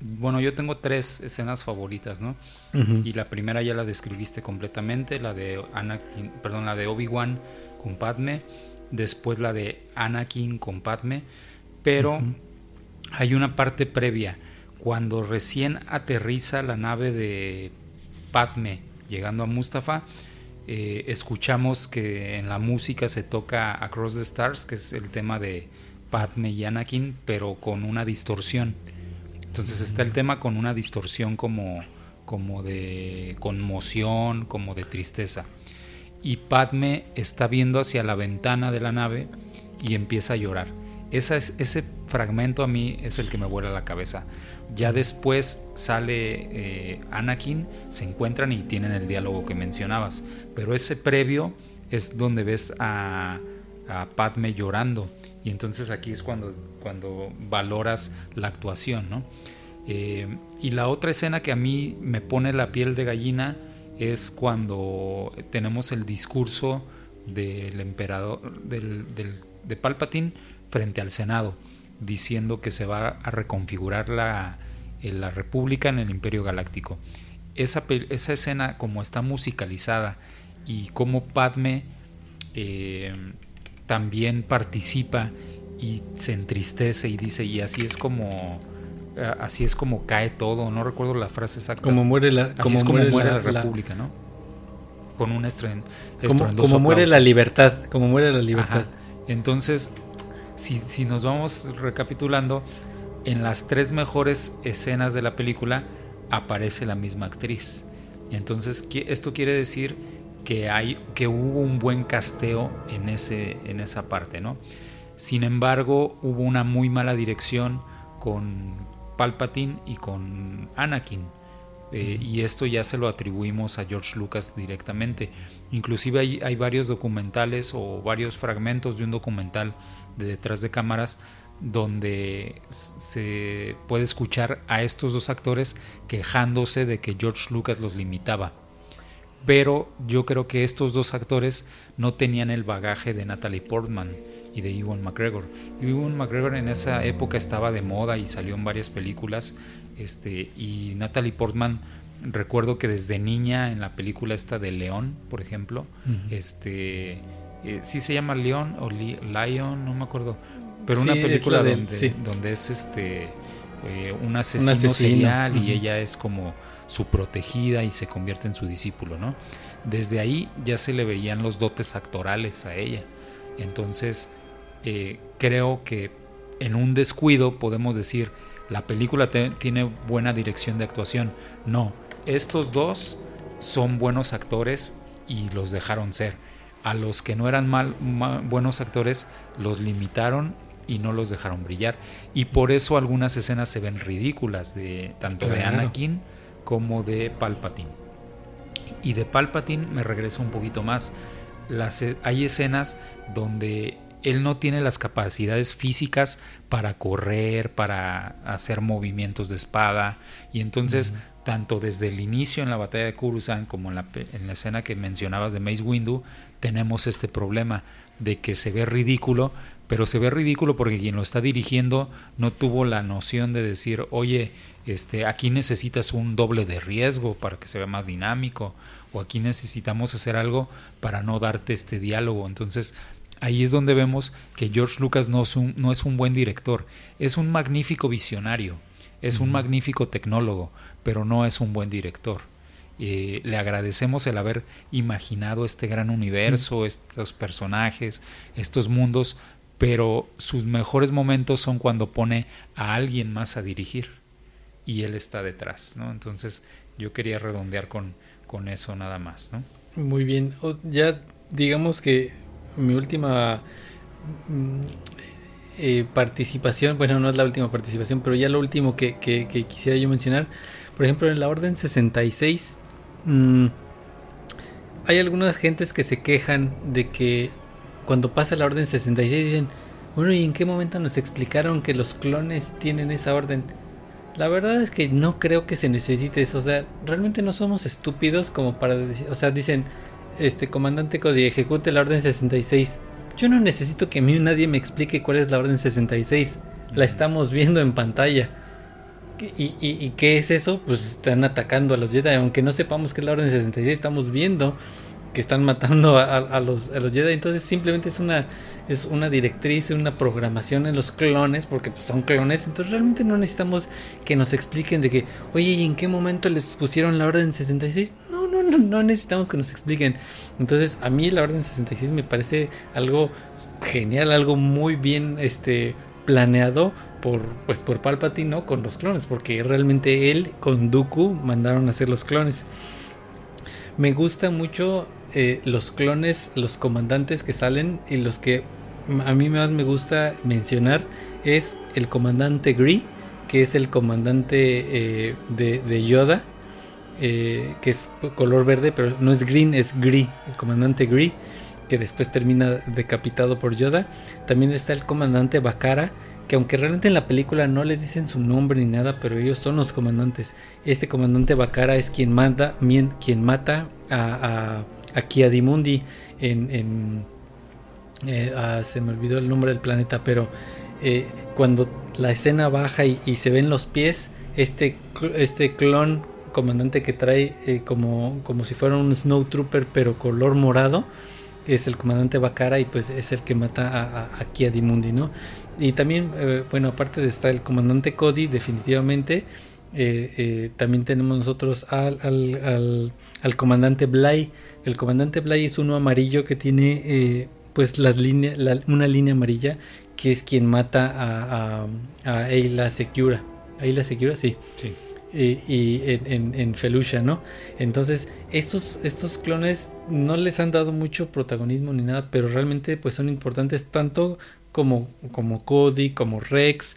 bueno, yo tengo tres escenas favoritas, ¿no? Y la primera ya la describiste completamente, la de Anakin, perdón, la de Obi-Wan con Padme después la de Anakin con Padme, pero hay una parte previa, cuando recién aterriza la nave de Padme llegando a Mustafa, eh, escuchamos que en la música se toca Across the Stars, que es el tema de Padme y Anakin, pero con una distorsión. Entonces está el tema con una distorsión como, como de conmoción, como de tristeza y Padme está viendo hacia la ventana de la nave y empieza a llorar. Esa es, ese fragmento a mí es el que me vuela la cabeza. Ya después sale eh, Anakin, se encuentran y tienen el diálogo que mencionabas, pero ese previo es donde ves a, Padme llorando y entonces aquí es cuando, cuando valoras la actuación, ¿no? Eh, y la otra escena que a mí me pone la piel de gallina es cuando tenemos el discurso del emperador de Palpatine frente al Senado, diciendo que se va a reconfigurar la, eh, la República en el Imperio Galáctico. Esa, esa, escena, como está musicalizada y como Padme eh, también participa y se entristece y dice, y así es como así es como cae todo, no recuerdo la frase exacta. Como muere la, como, muere, la, República, ¿no? Con un estren, como, como muere la libertad, como muere la libertad. Entonces, si, si nos vamos recapitulando, en las tres mejores escenas de la película aparece la misma actriz. Entonces, esto quiere decir que hay que hubo un buen casteo en ese en esa parte, ¿no? Sin embargo, hubo una muy mala dirección con Palpatine y con Anakin. Eh, y esto ya se lo atribuimos a George Lucas directamente. Inclusive hay, hay, varios documentales o varios fragmentos de un documental de detrás de cámaras donde se puede escuchar a estos dos actores quejándose de que George Lucas los limitaba. Pero yo creo que estos dos actores no tenían el bagaje de Natalie Portman y de Ewan McGregor. Ewan McGregor en esa época estaba de moda y salió en varias películas. Este, y Natalie Portman, recuerdo que desde niña en la película esta de León, por ejemplo, este, eh, sí se llama León o Lion, no me acuerdo, pero una película donde, donde es este eh, un asesino, serial y ella es como su protegida y se convierte en su discípulo, ¿no? Desde ahí ya se le veían los dotes actorales a ella. Entonces, eh, creo que en un descuido podemos decir, la película tiene buena dirección de actuación. No, estos dos son buenos actores y los dejaron ser. A los que no eran mal, buenos actores los limitaron y no los dejaron brillar. Y por eso algunas escenas se ven ridículas, de, tanto de Anakin como de Palpatine. Y de Palpatine me regreso un poquito más. Las, hay escenas donde él no tiene las capacidades físicas para correr, para hacer movimientos de espada. Y entonces, tanto desde el inicio en la batalla de Coruscant como en la, en la escena que mencionabas de Mace Windu, tenemos este problema de que se ve ridículo, pero se ve ridículo porque quien lo está dirigiendo no tuvo la noción de decir, oye, este, aquí necesitas un doble de riesgo para que se vea más dinámico, o aquí necesitamos hacer algo para no darte este diálogo. Entonces, ahí es donde vemos que George Lucas no es un, no es un buen director, es un magnífico visionario, es un magnífico tecnólogo, pero no es un buen director. Eh, le agradecemos el haber imaginado este gran universo, estos personajes, estos mundos, pero sus mejores momentos son cuando pone a alguien más a dirigir y él está detrás, ¿no? Entonces yo quería redondear con, con eso nada más, ¿no? Muy bien, ya digamos que mi última mm, eh, participación, bueno, no es la última participación, pero ya lo último que, quisiera yo mencionar, por ejemplo, en la Orden 66, mmm, hay algunas gentes que se quejan de que cuando pasa la orden 66 dicen, bueno, ¿y en qué momento nos explicaron que los clones tienen esa orden? La verdad es que no creo que se necesite eso, o sea, realmente no somos estúpidos como para decir, o sea, dicen, este comandante Cody ejecute la orden 66. Yo no necesito que a mí nadie me explique cuál es la orden 66. La estamos viendo en pantalla. ¿Y, y, qué es eso? Pues están atacando a los Jedi. Aunque no sepamos qué es la orden 66, estamos viendo que están matando a, los, Jedi. Entonces simplemente es una, es una directriz, una programación en los clones, porque pues, son clones. Entonces realmente no necesitamos que nos expliquen de que, oye, ¿y en qué momento les pusieron la orden 66? No, no, no, no necesitamos que nos expliquen. Entonces a mí la orden 66 me parece algo genial, algo muy bien este, planeado por pues por Palpatine ¿no? con los clones porque realmente él con Dooku mandaron a hacer los clones me gusta mucho eh, los clones, los comandantes que salen y los que a mí más me gusta mencionar es el comandante Gree, que es el comandante eh, de, Yoda, eh, que es color verde, pero no es green, es Gree, el comandante Gree, que después termina decapitado por Yoda. También está el comandante Bakara, que aunque realmente en la película no les dicen su nombre ni nada, pero ellos son los comandantes. Este comandante Bakara es quien manda, quien mata a, a, Kiadimundi en, en eh, ah, se me olvidó el nombre del planeta, pero eh, cuando la escena baja y, se ven los pies, este, este clon comandante que trae eh, como, como si fuera un Snowtrooper pero color morado, es el comandante Bakara y pues es el que mata a, a, Kiadimundi, ¿no? Y también, bueno, aparte de estar el comandante Cody, definitivamente, también tenemos nosotros al, al, al, comandante Bly. El comandante Bly es uno amarillo que tiene pues las líneas, una línea amarilla que es quien mata a, a, Ayla Secura. Ayla Secura, sí. sí. Y, en, en, Felucia, ¿no? Entonces, estos, estos clones no les han dado mucho protagonismo ni nada, pero realmente pues son importantes tanto como, como Cody, como Rex,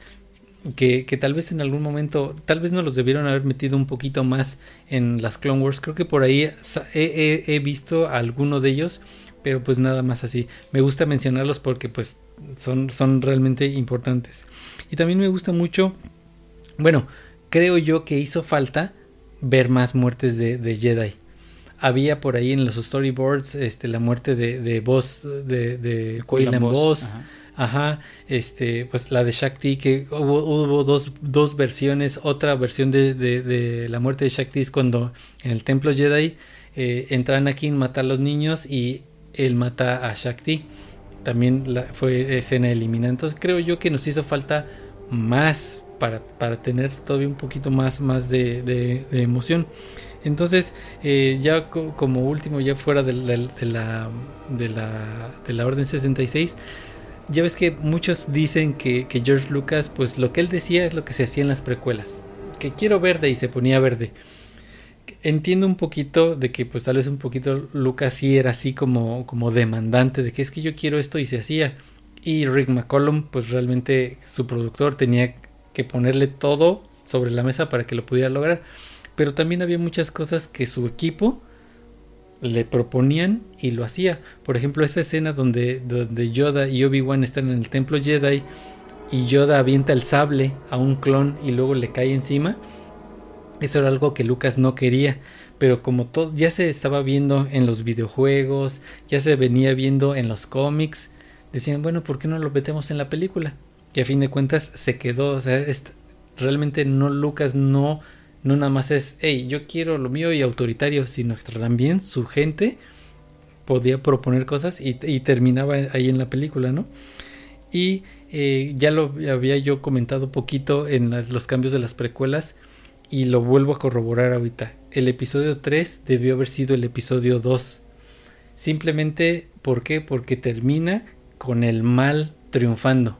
que, que, tal vez en algún momento, tal vez no los debieron haber metido un poquito más en las Clone Wars. Creo que por ahí he, he, visto a alguno de ellos, pero pues nada más así. Me gusta mencionarlos porque pues son, son realmente importantes. Y también me gusta mucho, bueno, creo yo que hizo falta ver más muertes de, de Jedi. Había por ahí en los storyboards este, la muerte de, de Boss, de, de Boss. Ajá, este, pues la de Shakti, que hubo, dos, dos, versiones. Otra versión de, de, la muerte de Shakti es cuando en el templo Jedi eh, entran aquí, mata a los niños y él mata a Shakti. También fue escena eliminada. Entonces creo yo que nos hizo falta más para, para tener todavía un poquito más, más de, de emoción. Entonces, eh, ya como último, ya fuera de, la, de, la, de la Orden 66, ya ves que muchos dicen que, George Lucas, pues lo que él decía es lo que se hacía en las precuelas. Que quiero verde y se ponía verde. Entiendo un poquito de que pues tal vez un poquito Lucas sí era así como, como demandante de que es que yo quiero esto y se hacía. Y Rick McCollum pues realmente su productor tenía que ponerle todo sobre la mesa para que lo pudiera lograr. Pero también había muchas cosas que su equipo le proponían y lo hacía. Por ejemplo, esta escena donde, donde Yoda y Obi-Wan están en el templo Jedi y Yoda avienta el sable a un clon y luego le cae encima. Eso era algo que Lucas no quería, pero como todo ya se estaba viendo en los videojuegos, ya se venía viendo en los cómics, decían, bueno, ¿por qué no lo metemos en la película? Y a fin de cuentas se quedó, o sea, realmente no Lucas no no nada más es, hey, yo quiero lo mío y autoritario, sino que también su gente podía proponer cosas y, terminaba ahí en la película, ¿no? Y eh, ya lo había yo comentado poquito en los cambios de las precuelas y lo vuelvo a corroborar ahorita. El episodio 3 debió haber sido el episodio 2. Simplemente, ¿por qué? Porque termina con el mal triunfando.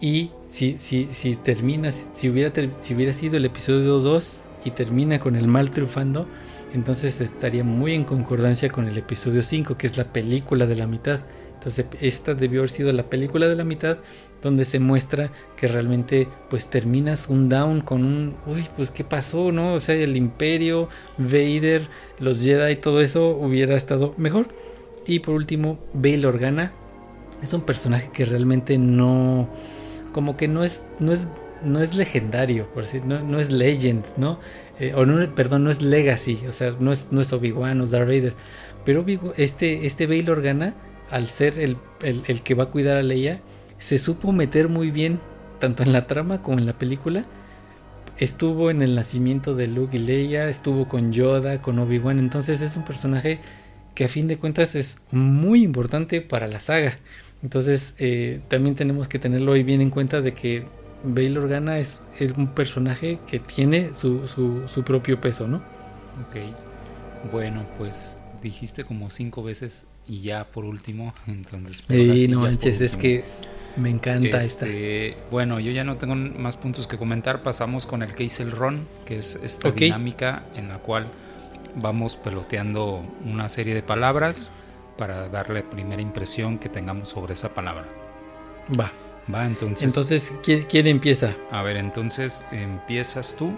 Y si, si, si termina, si hubiera, si hubiera sido el episodio 2 y termina con el mal triunfando, entonces estaría muy en concordancia con el episodio 5, que es la película de la mitad. Entonces esta debió haber sido la película de la mitad donde se muestra que realmente pues terminas un down con un uy pues qué pasó no o sea el imperio Vader los Jedi todo eso hubiera estado mejor y por último Bail Organa es un personaje que realmente no como que no es, no es, no es legendario, por decir, no, no es legend, ¿no? Eh, o no, perdón, no es legacy, o sea, no es, no es Obi-Wan o Darth Vader. Pero este, este Bail Organa, al ser el, el, que va a cuidar a Leia, se supo meter muy bien, tanto en la trama como en la película. Estuvo en el nacimiento de Luke y Leia, estuvo con Yoda, con Obi-Wan, entonces es un personaje que a fin de cuentas es muy importante para la saga. Entonces eh, también tenemos que tenerlo ahí bien en cuenta de que Bail Organa es un personaje que tiene su, su, propio peso, ¿no? Ok. Bueno, pues dijiste como cinco veces y ya por último, *laughs* entonces... Sí, no manches, es que me encanta este, esta. Bueno, yo ya no tengo más puntos que comentar. Pasamos con el Case el Ron, que es esta dinámica en la cual vamos peloteando una serie de palabras para darle primera impresión que tengamos sobre esa palabra. Va. Va, entonces. Entonces, ¿quién, empieza? A ver, entonces empiezas tú.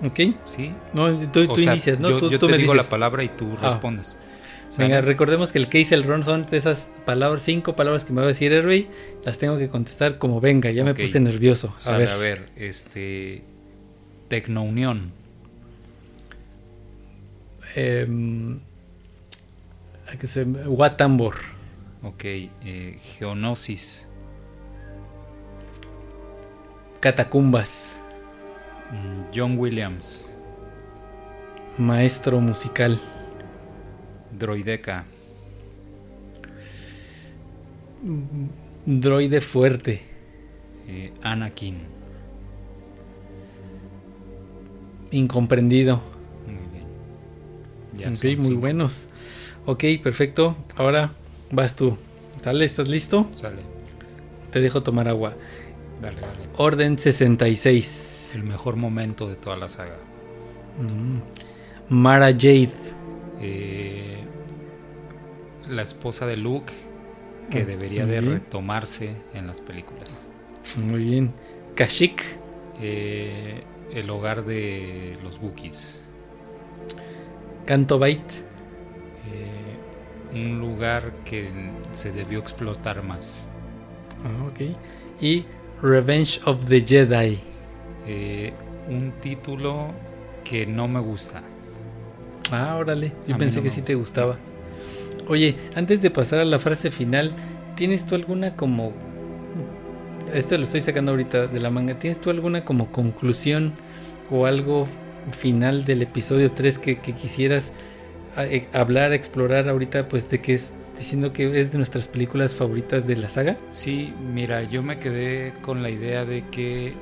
¿Ok? Sí. No, tú, inicias, ¿no? Yo, tú, te digo la palabra y tú ah. respondes. Venga, recordemos que el case el ron son de esas palabras, cinco palabras que me va a decir Hervey, las tengo que contestar como venga, ya me puse nervioso. A ver. a ver, este Tecnounión. Eh, que se, Watambor. Ok, eh, Geonosis. Catacumbas. Mm, John Williams. Maestro musical. Droideca. Droide fuerte. Eh, Anakin. Incomprendido. Muy bien. Ya muy buenos. Ok, perfecto. Ahora vas tú. ¿Sale? ¿Estás listo? Sale. Te dejo tomar agua. Dale, dale. Orden 66. El mejor momento de toda la saga. Mm. Mara Jade. Eh, la esposa de Luke que debería de retomarse en las películas. Muy bien. Kashyyyk. Eh, el hogar de los Wookiees. Canto Bait. Un lugar que se debió explotar más. Ah, ok. Y Revenge of the Jedi. Eh, un título que no me gusta. Ah, órale. Yo A pensé no que sí te gusta. gustaba. Oye, antes de pasar a la frase final, ¿tienes tú alguna como... Esto lo estoy sacando ahorita de la manga. ¿Tienes tú alguna como conclusión o algo final del episodio 3 que, que quisieras hablar, explorar ahorita, pues de que es diciendo que es de nuestras películas favoritas de la saga? Sí, mira, yo me quedé con la idea de que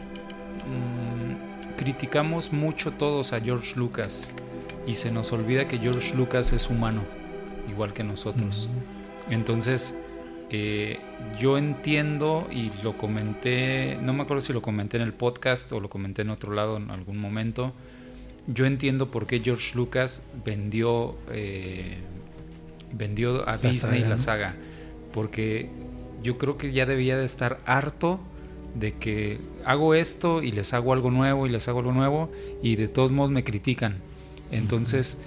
mm, criticamos mucho todos a George Lucas y se nos olvida que George Lucas es humano, igual que nosotros. Entonces, eh, yo entiendo y lo comenté, no me acuerdo si lo comenté en el podcast o lo comenté en otro lado en algún momento. Yo entiendo por qué George Lucas vendió, eh, vendió a La Disney saga, la ¿no? saga, porque yo creo que ya debía de estar harto de que hago esto y les hago algo nuevo y les hago algo nuevo y de todos modos me critican. Entonces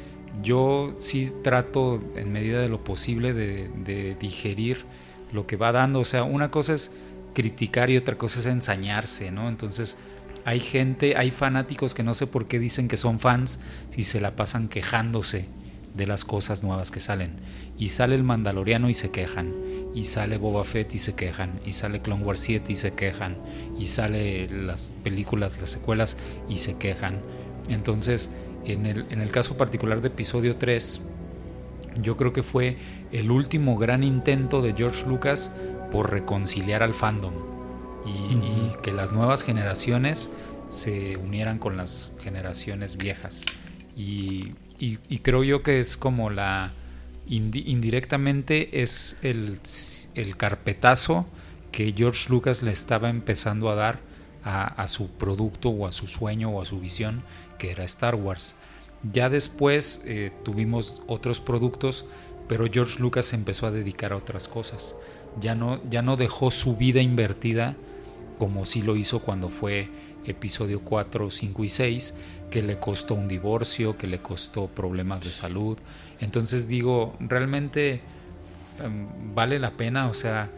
yo sí trato en medida de lo posible de, de digerir lo que va dando. O sea, una cosa es criticar y otra cosa es ensañarse, ¿no? Entonces hay gente, hay fanáticos que no sé por qué dicen que son fans si se la pasan quejándose de las cosas nuevas que salen. Y sale el Mandaloriano y se quejan. Y sale Boba Fett y se quejan. Y sale Clone Wars 7 y se quejan. Y sale las películas, las secuelas y se quejan. Entonces, en el, en el caso particular de episodio 3, yo creo que fue el último gran intento de George Lucas por reconciliar al fandom. Y, que las nuevas generaciones se unieran con las generaciones viejas. Y, y- y creo yo que es como la indi- indirectamente es el, el carpetazo que George Lucas le estaba empezando a dar a, a su producto o a su sueño o a su visión que era Star Wars. Ya después eh, tuvimos otros productos, pero George Lucas se empezó a dedicar a otras cosas. Ya no, ya no dejó su vida invertida como sí lo hizo cuando fue episodio 4, 5 y 6, que le costó un divorcio, que le costó problemas de salud. Entonces digo, realmente em, vale la pena, o sea,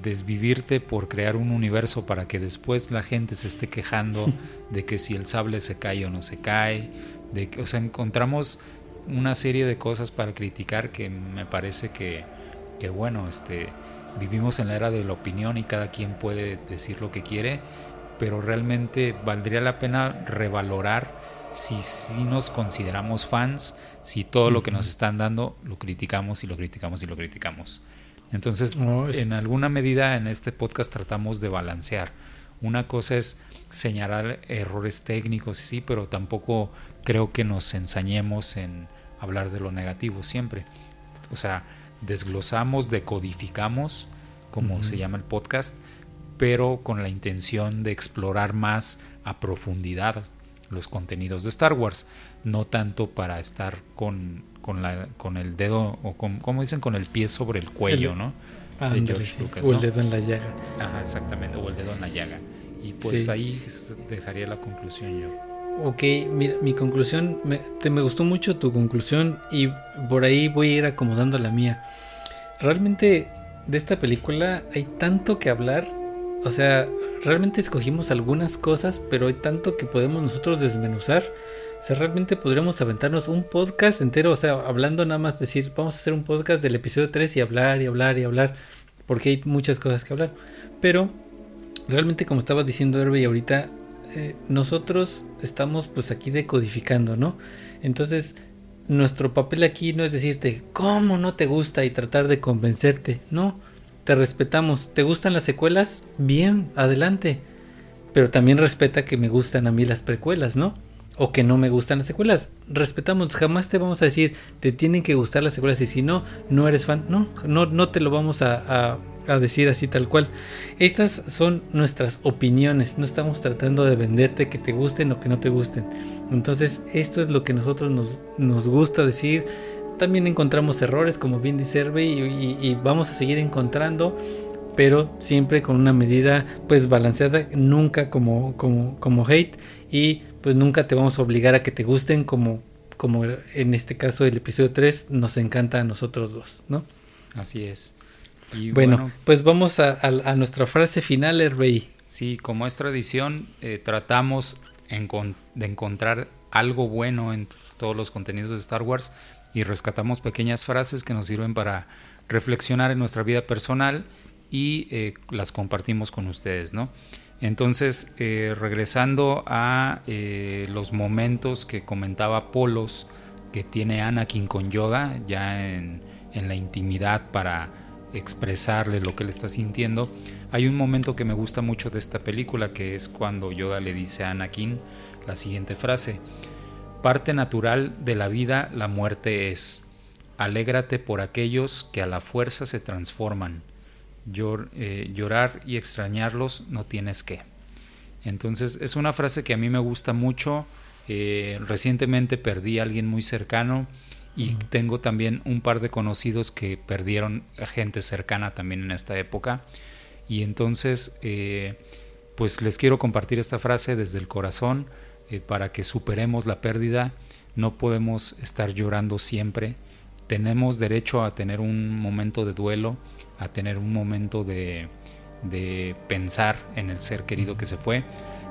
desvivirte por crear un universo para que después la gente se esté quejando *laughs* de que si el sable se cae o no se cae, de que, o sea, encontramos una serie de cosas para criticar que me parece que, que bueno, este, vivimos en la era de la opinión y cada quien puede decir lo que quiere, pero realmente valdría la pena revalorar si, si nos consideramos fans, si todo lo que nos están dando lo criticamos y lo criticamos y lo criticamos. Entonces, No, es- en alguna medida en este podcast tratamos de balancear. Una cosa es señalar errores técnicos, sí, pero tampoco creo que nos ensañemos en hablar de lo negativo siempre. O sea, desglosamos, decodificamos, como se llama el podcast, pero con la intención de explorar más a profundidad los contenidos de Star Wars, no tanto para estar con, con, la, con el dedo, o con, como dicen, con el pie sobre el cuello, El- ¿no? Ándale, George. Lucas, o el ¿no? dedo en la llaga. Ajá, exactamente, o el dedo en la llaga. Y pues Sí. ahí dejaría la conclusión yo. Ok, mira, mi conclusión, me, te, me gustó mucho tu conclusión y por ahí voy a ir acomodando la mía. Realmente de esta película hay tanto que hablar, o sea, realmente escogimos algunas cosas, pero hay tanto que podemos nosotros desmenuzar. O sea, realmente podríamos aventarnos un podcast entero, o sea, hablando nada más, decir, vamos a hacer un podcast del episodio 3 y hablar y hablar y hablar, porque hay muchas cosas que hablar. Pero realmente como estaba diciendo Herbe ahorita, eh, nosotros estamos pues aquí decodificando, ¿no? Entonces, nuestro papel aquí no es decirte cómo no te gusta y tratar de convencerte, no, te respetamos, ¿te gustan las secuelas? Bien, adelante, pero también respeta que me gustan a mí las precuelas, ¿no? O que no me gustan las secuelas. Respetamos, jamás te vamos a decir, te tienen que gustar las secuelas y si no, no eres fan. No, no, no te lo vamos a, a- a decir así tal cual. Estas son nuestras opiniones, no estamos tratando de venderte que te gusten o que no te gusten. Entonces, esto es lo que nosotros nos, nos gusta decir. También encontramos errores, como bien dice Hervey, y, y- y vamos a seguir encontrando. pero siempre con una medida pues balanceada, nunca como, como, como hate y pues nunca te vamos a obligar a que te gusten como, como en este caso el episodio 3 nos encanta a nosotros dos, ¿no? Así es. Y bueno, pues vamos a, nuestra frase final, Hervey. Sí, como es tradición, eh, tratamos de encontrar algo bueno en todos los contenidos de Star Wars y rescatamos pequeñas frases que nos sirven para reflexionar en nuestra vida personal y eh, las compartimos con ustedes, ¿no? Entonces, eh, regresando a los momentos que comentaba Polos que tiene Anakin con Yoda, ya en, en, la intimidad para expresarle lo que él está sintiendo, hay un momento que me gusta mucho de esta película, que es cuando Yoda le dice a Anakin la siguiente frase, parte natural de la vida la muerte es, alégrate por aquellos que a la fuerza se transforman eh, llorar y extrañarlos no tienes que. Entonces es una frase que a mí me gusta mucho. Eh, recientemente perdí a alguien muy cercano y tengo también un par de conocidos que perdieron a gente cercana también en esta época. Y entonces, eh, pues les quiero compartir esta frase desde el corazón para que superemos la pérdida. No podemos estar llorando siempre. Tenemos derecho a tener un momento de duelo a tener un momento de, pensar en el ser querido que se fue,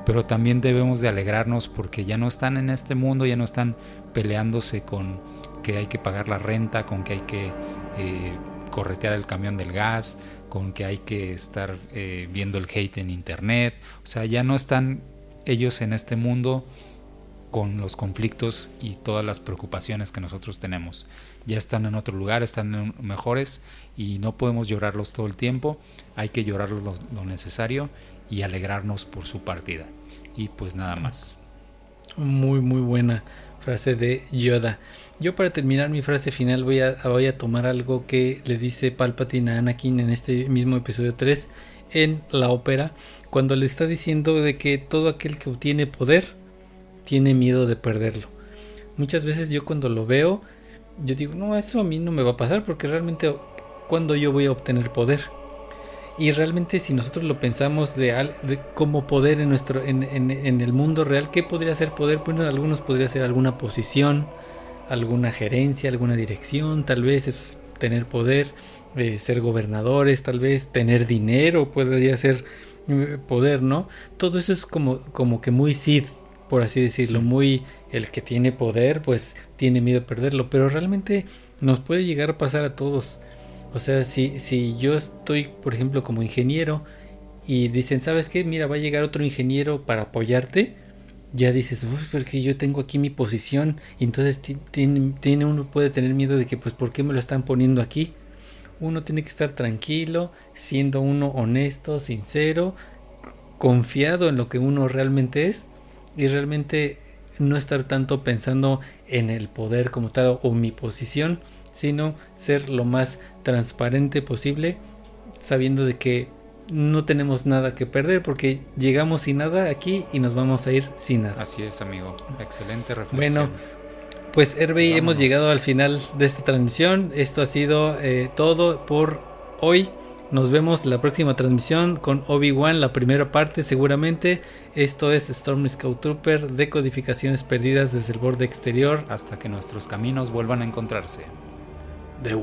pero también debemos de alegrarnos porque ya no están en este mundo, ya no están peleándose con que hay que pagar la renta, con que hay que eh, corretear el camión del gas, con que hay que estar eh, viendo el hate en internet, o sea, ya no están ellos en este mundo con los conflictos y todas las preocupaciones que nosotros tenemos. Ya están en otro lugar, están mejores y no podemos llorarlos todo el tiempo, hay que llorarlos lo, necesario y alegrarnos por su partida. Y pues nada más. Muy, muy buena frase de Yoda. Yo para terminar mi frase final voy a, voy a tomar algo que le dice Palpatine a Anakin en este mismo episodio 3 en la ópera, cuando le está diciendo de que todo aquel que obtiene poder tiene miedo de perderlo. Muchas veces yo cuando lo veo, yo digo, no, eso a mí no me va a pasar porque realmente cuando yo voy a obtener poder. Y realmente si nosotros lo pensamos de, como poder en, nuestro, en, el mundo real, ¿qué podría ser poder? Bueno, algunos podría ser alguna posición, alguna gerencia, alguna dirección, tal vez es tener poder, eh, ser gobernadores, tal vez tener dinero, podría ser eh, poder, ¿no? Todo eso es como, como que muy Sith, por así decirlo, muy el que tiene poder, pues tiene miedo de perderlo, pero realmente nos puede llegar a pasar a todos. O sea, si, si yo estoy, por ejemplo, como ingeniero y dicen, ¿sabes qué? Mira, va a llegar otro ingeniero para apoyarte, ya dices, uy, porque yo tengo aquí mi posición, y entonces tiene, uno puede tener miedo de que, pues, ¿por qué me lo están poniendo aquí? Uno tiene que estar tranquilo, siendo uno honesto, sincero, confiado en lo que uno realmente es y realmente no estar tanto pensando en el poder como tal o mi posición, sino ser lo más transparente posible, sabiendo de que no tenemos nada que perder porque llegamos sin nada aquí y nos vamos a ir sin nada. Así es, amigo. Excelente reflexión. Bueno, pues Hervey, hemos llegado al final de esta transmisión. Esto ha sido eh, todo por hoy. Nos vemos la próxima transmisión con Obi-Wan, la primera parte seguramente. Esto es Storm Scout Trooper, decodificaciones perdidas desde el borde exterior. Hasta que nuestros caminos vuelvan a encontrarse. De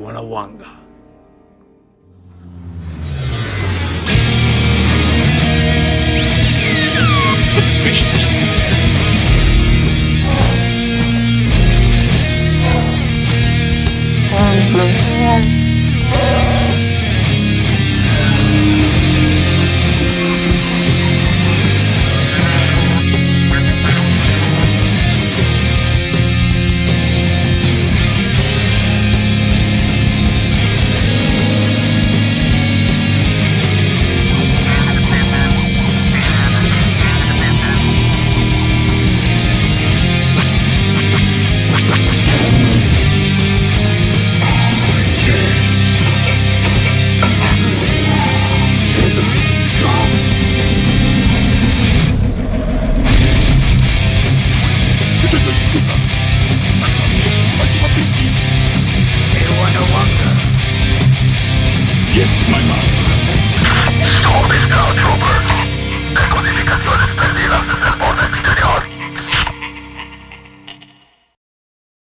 goodness gracious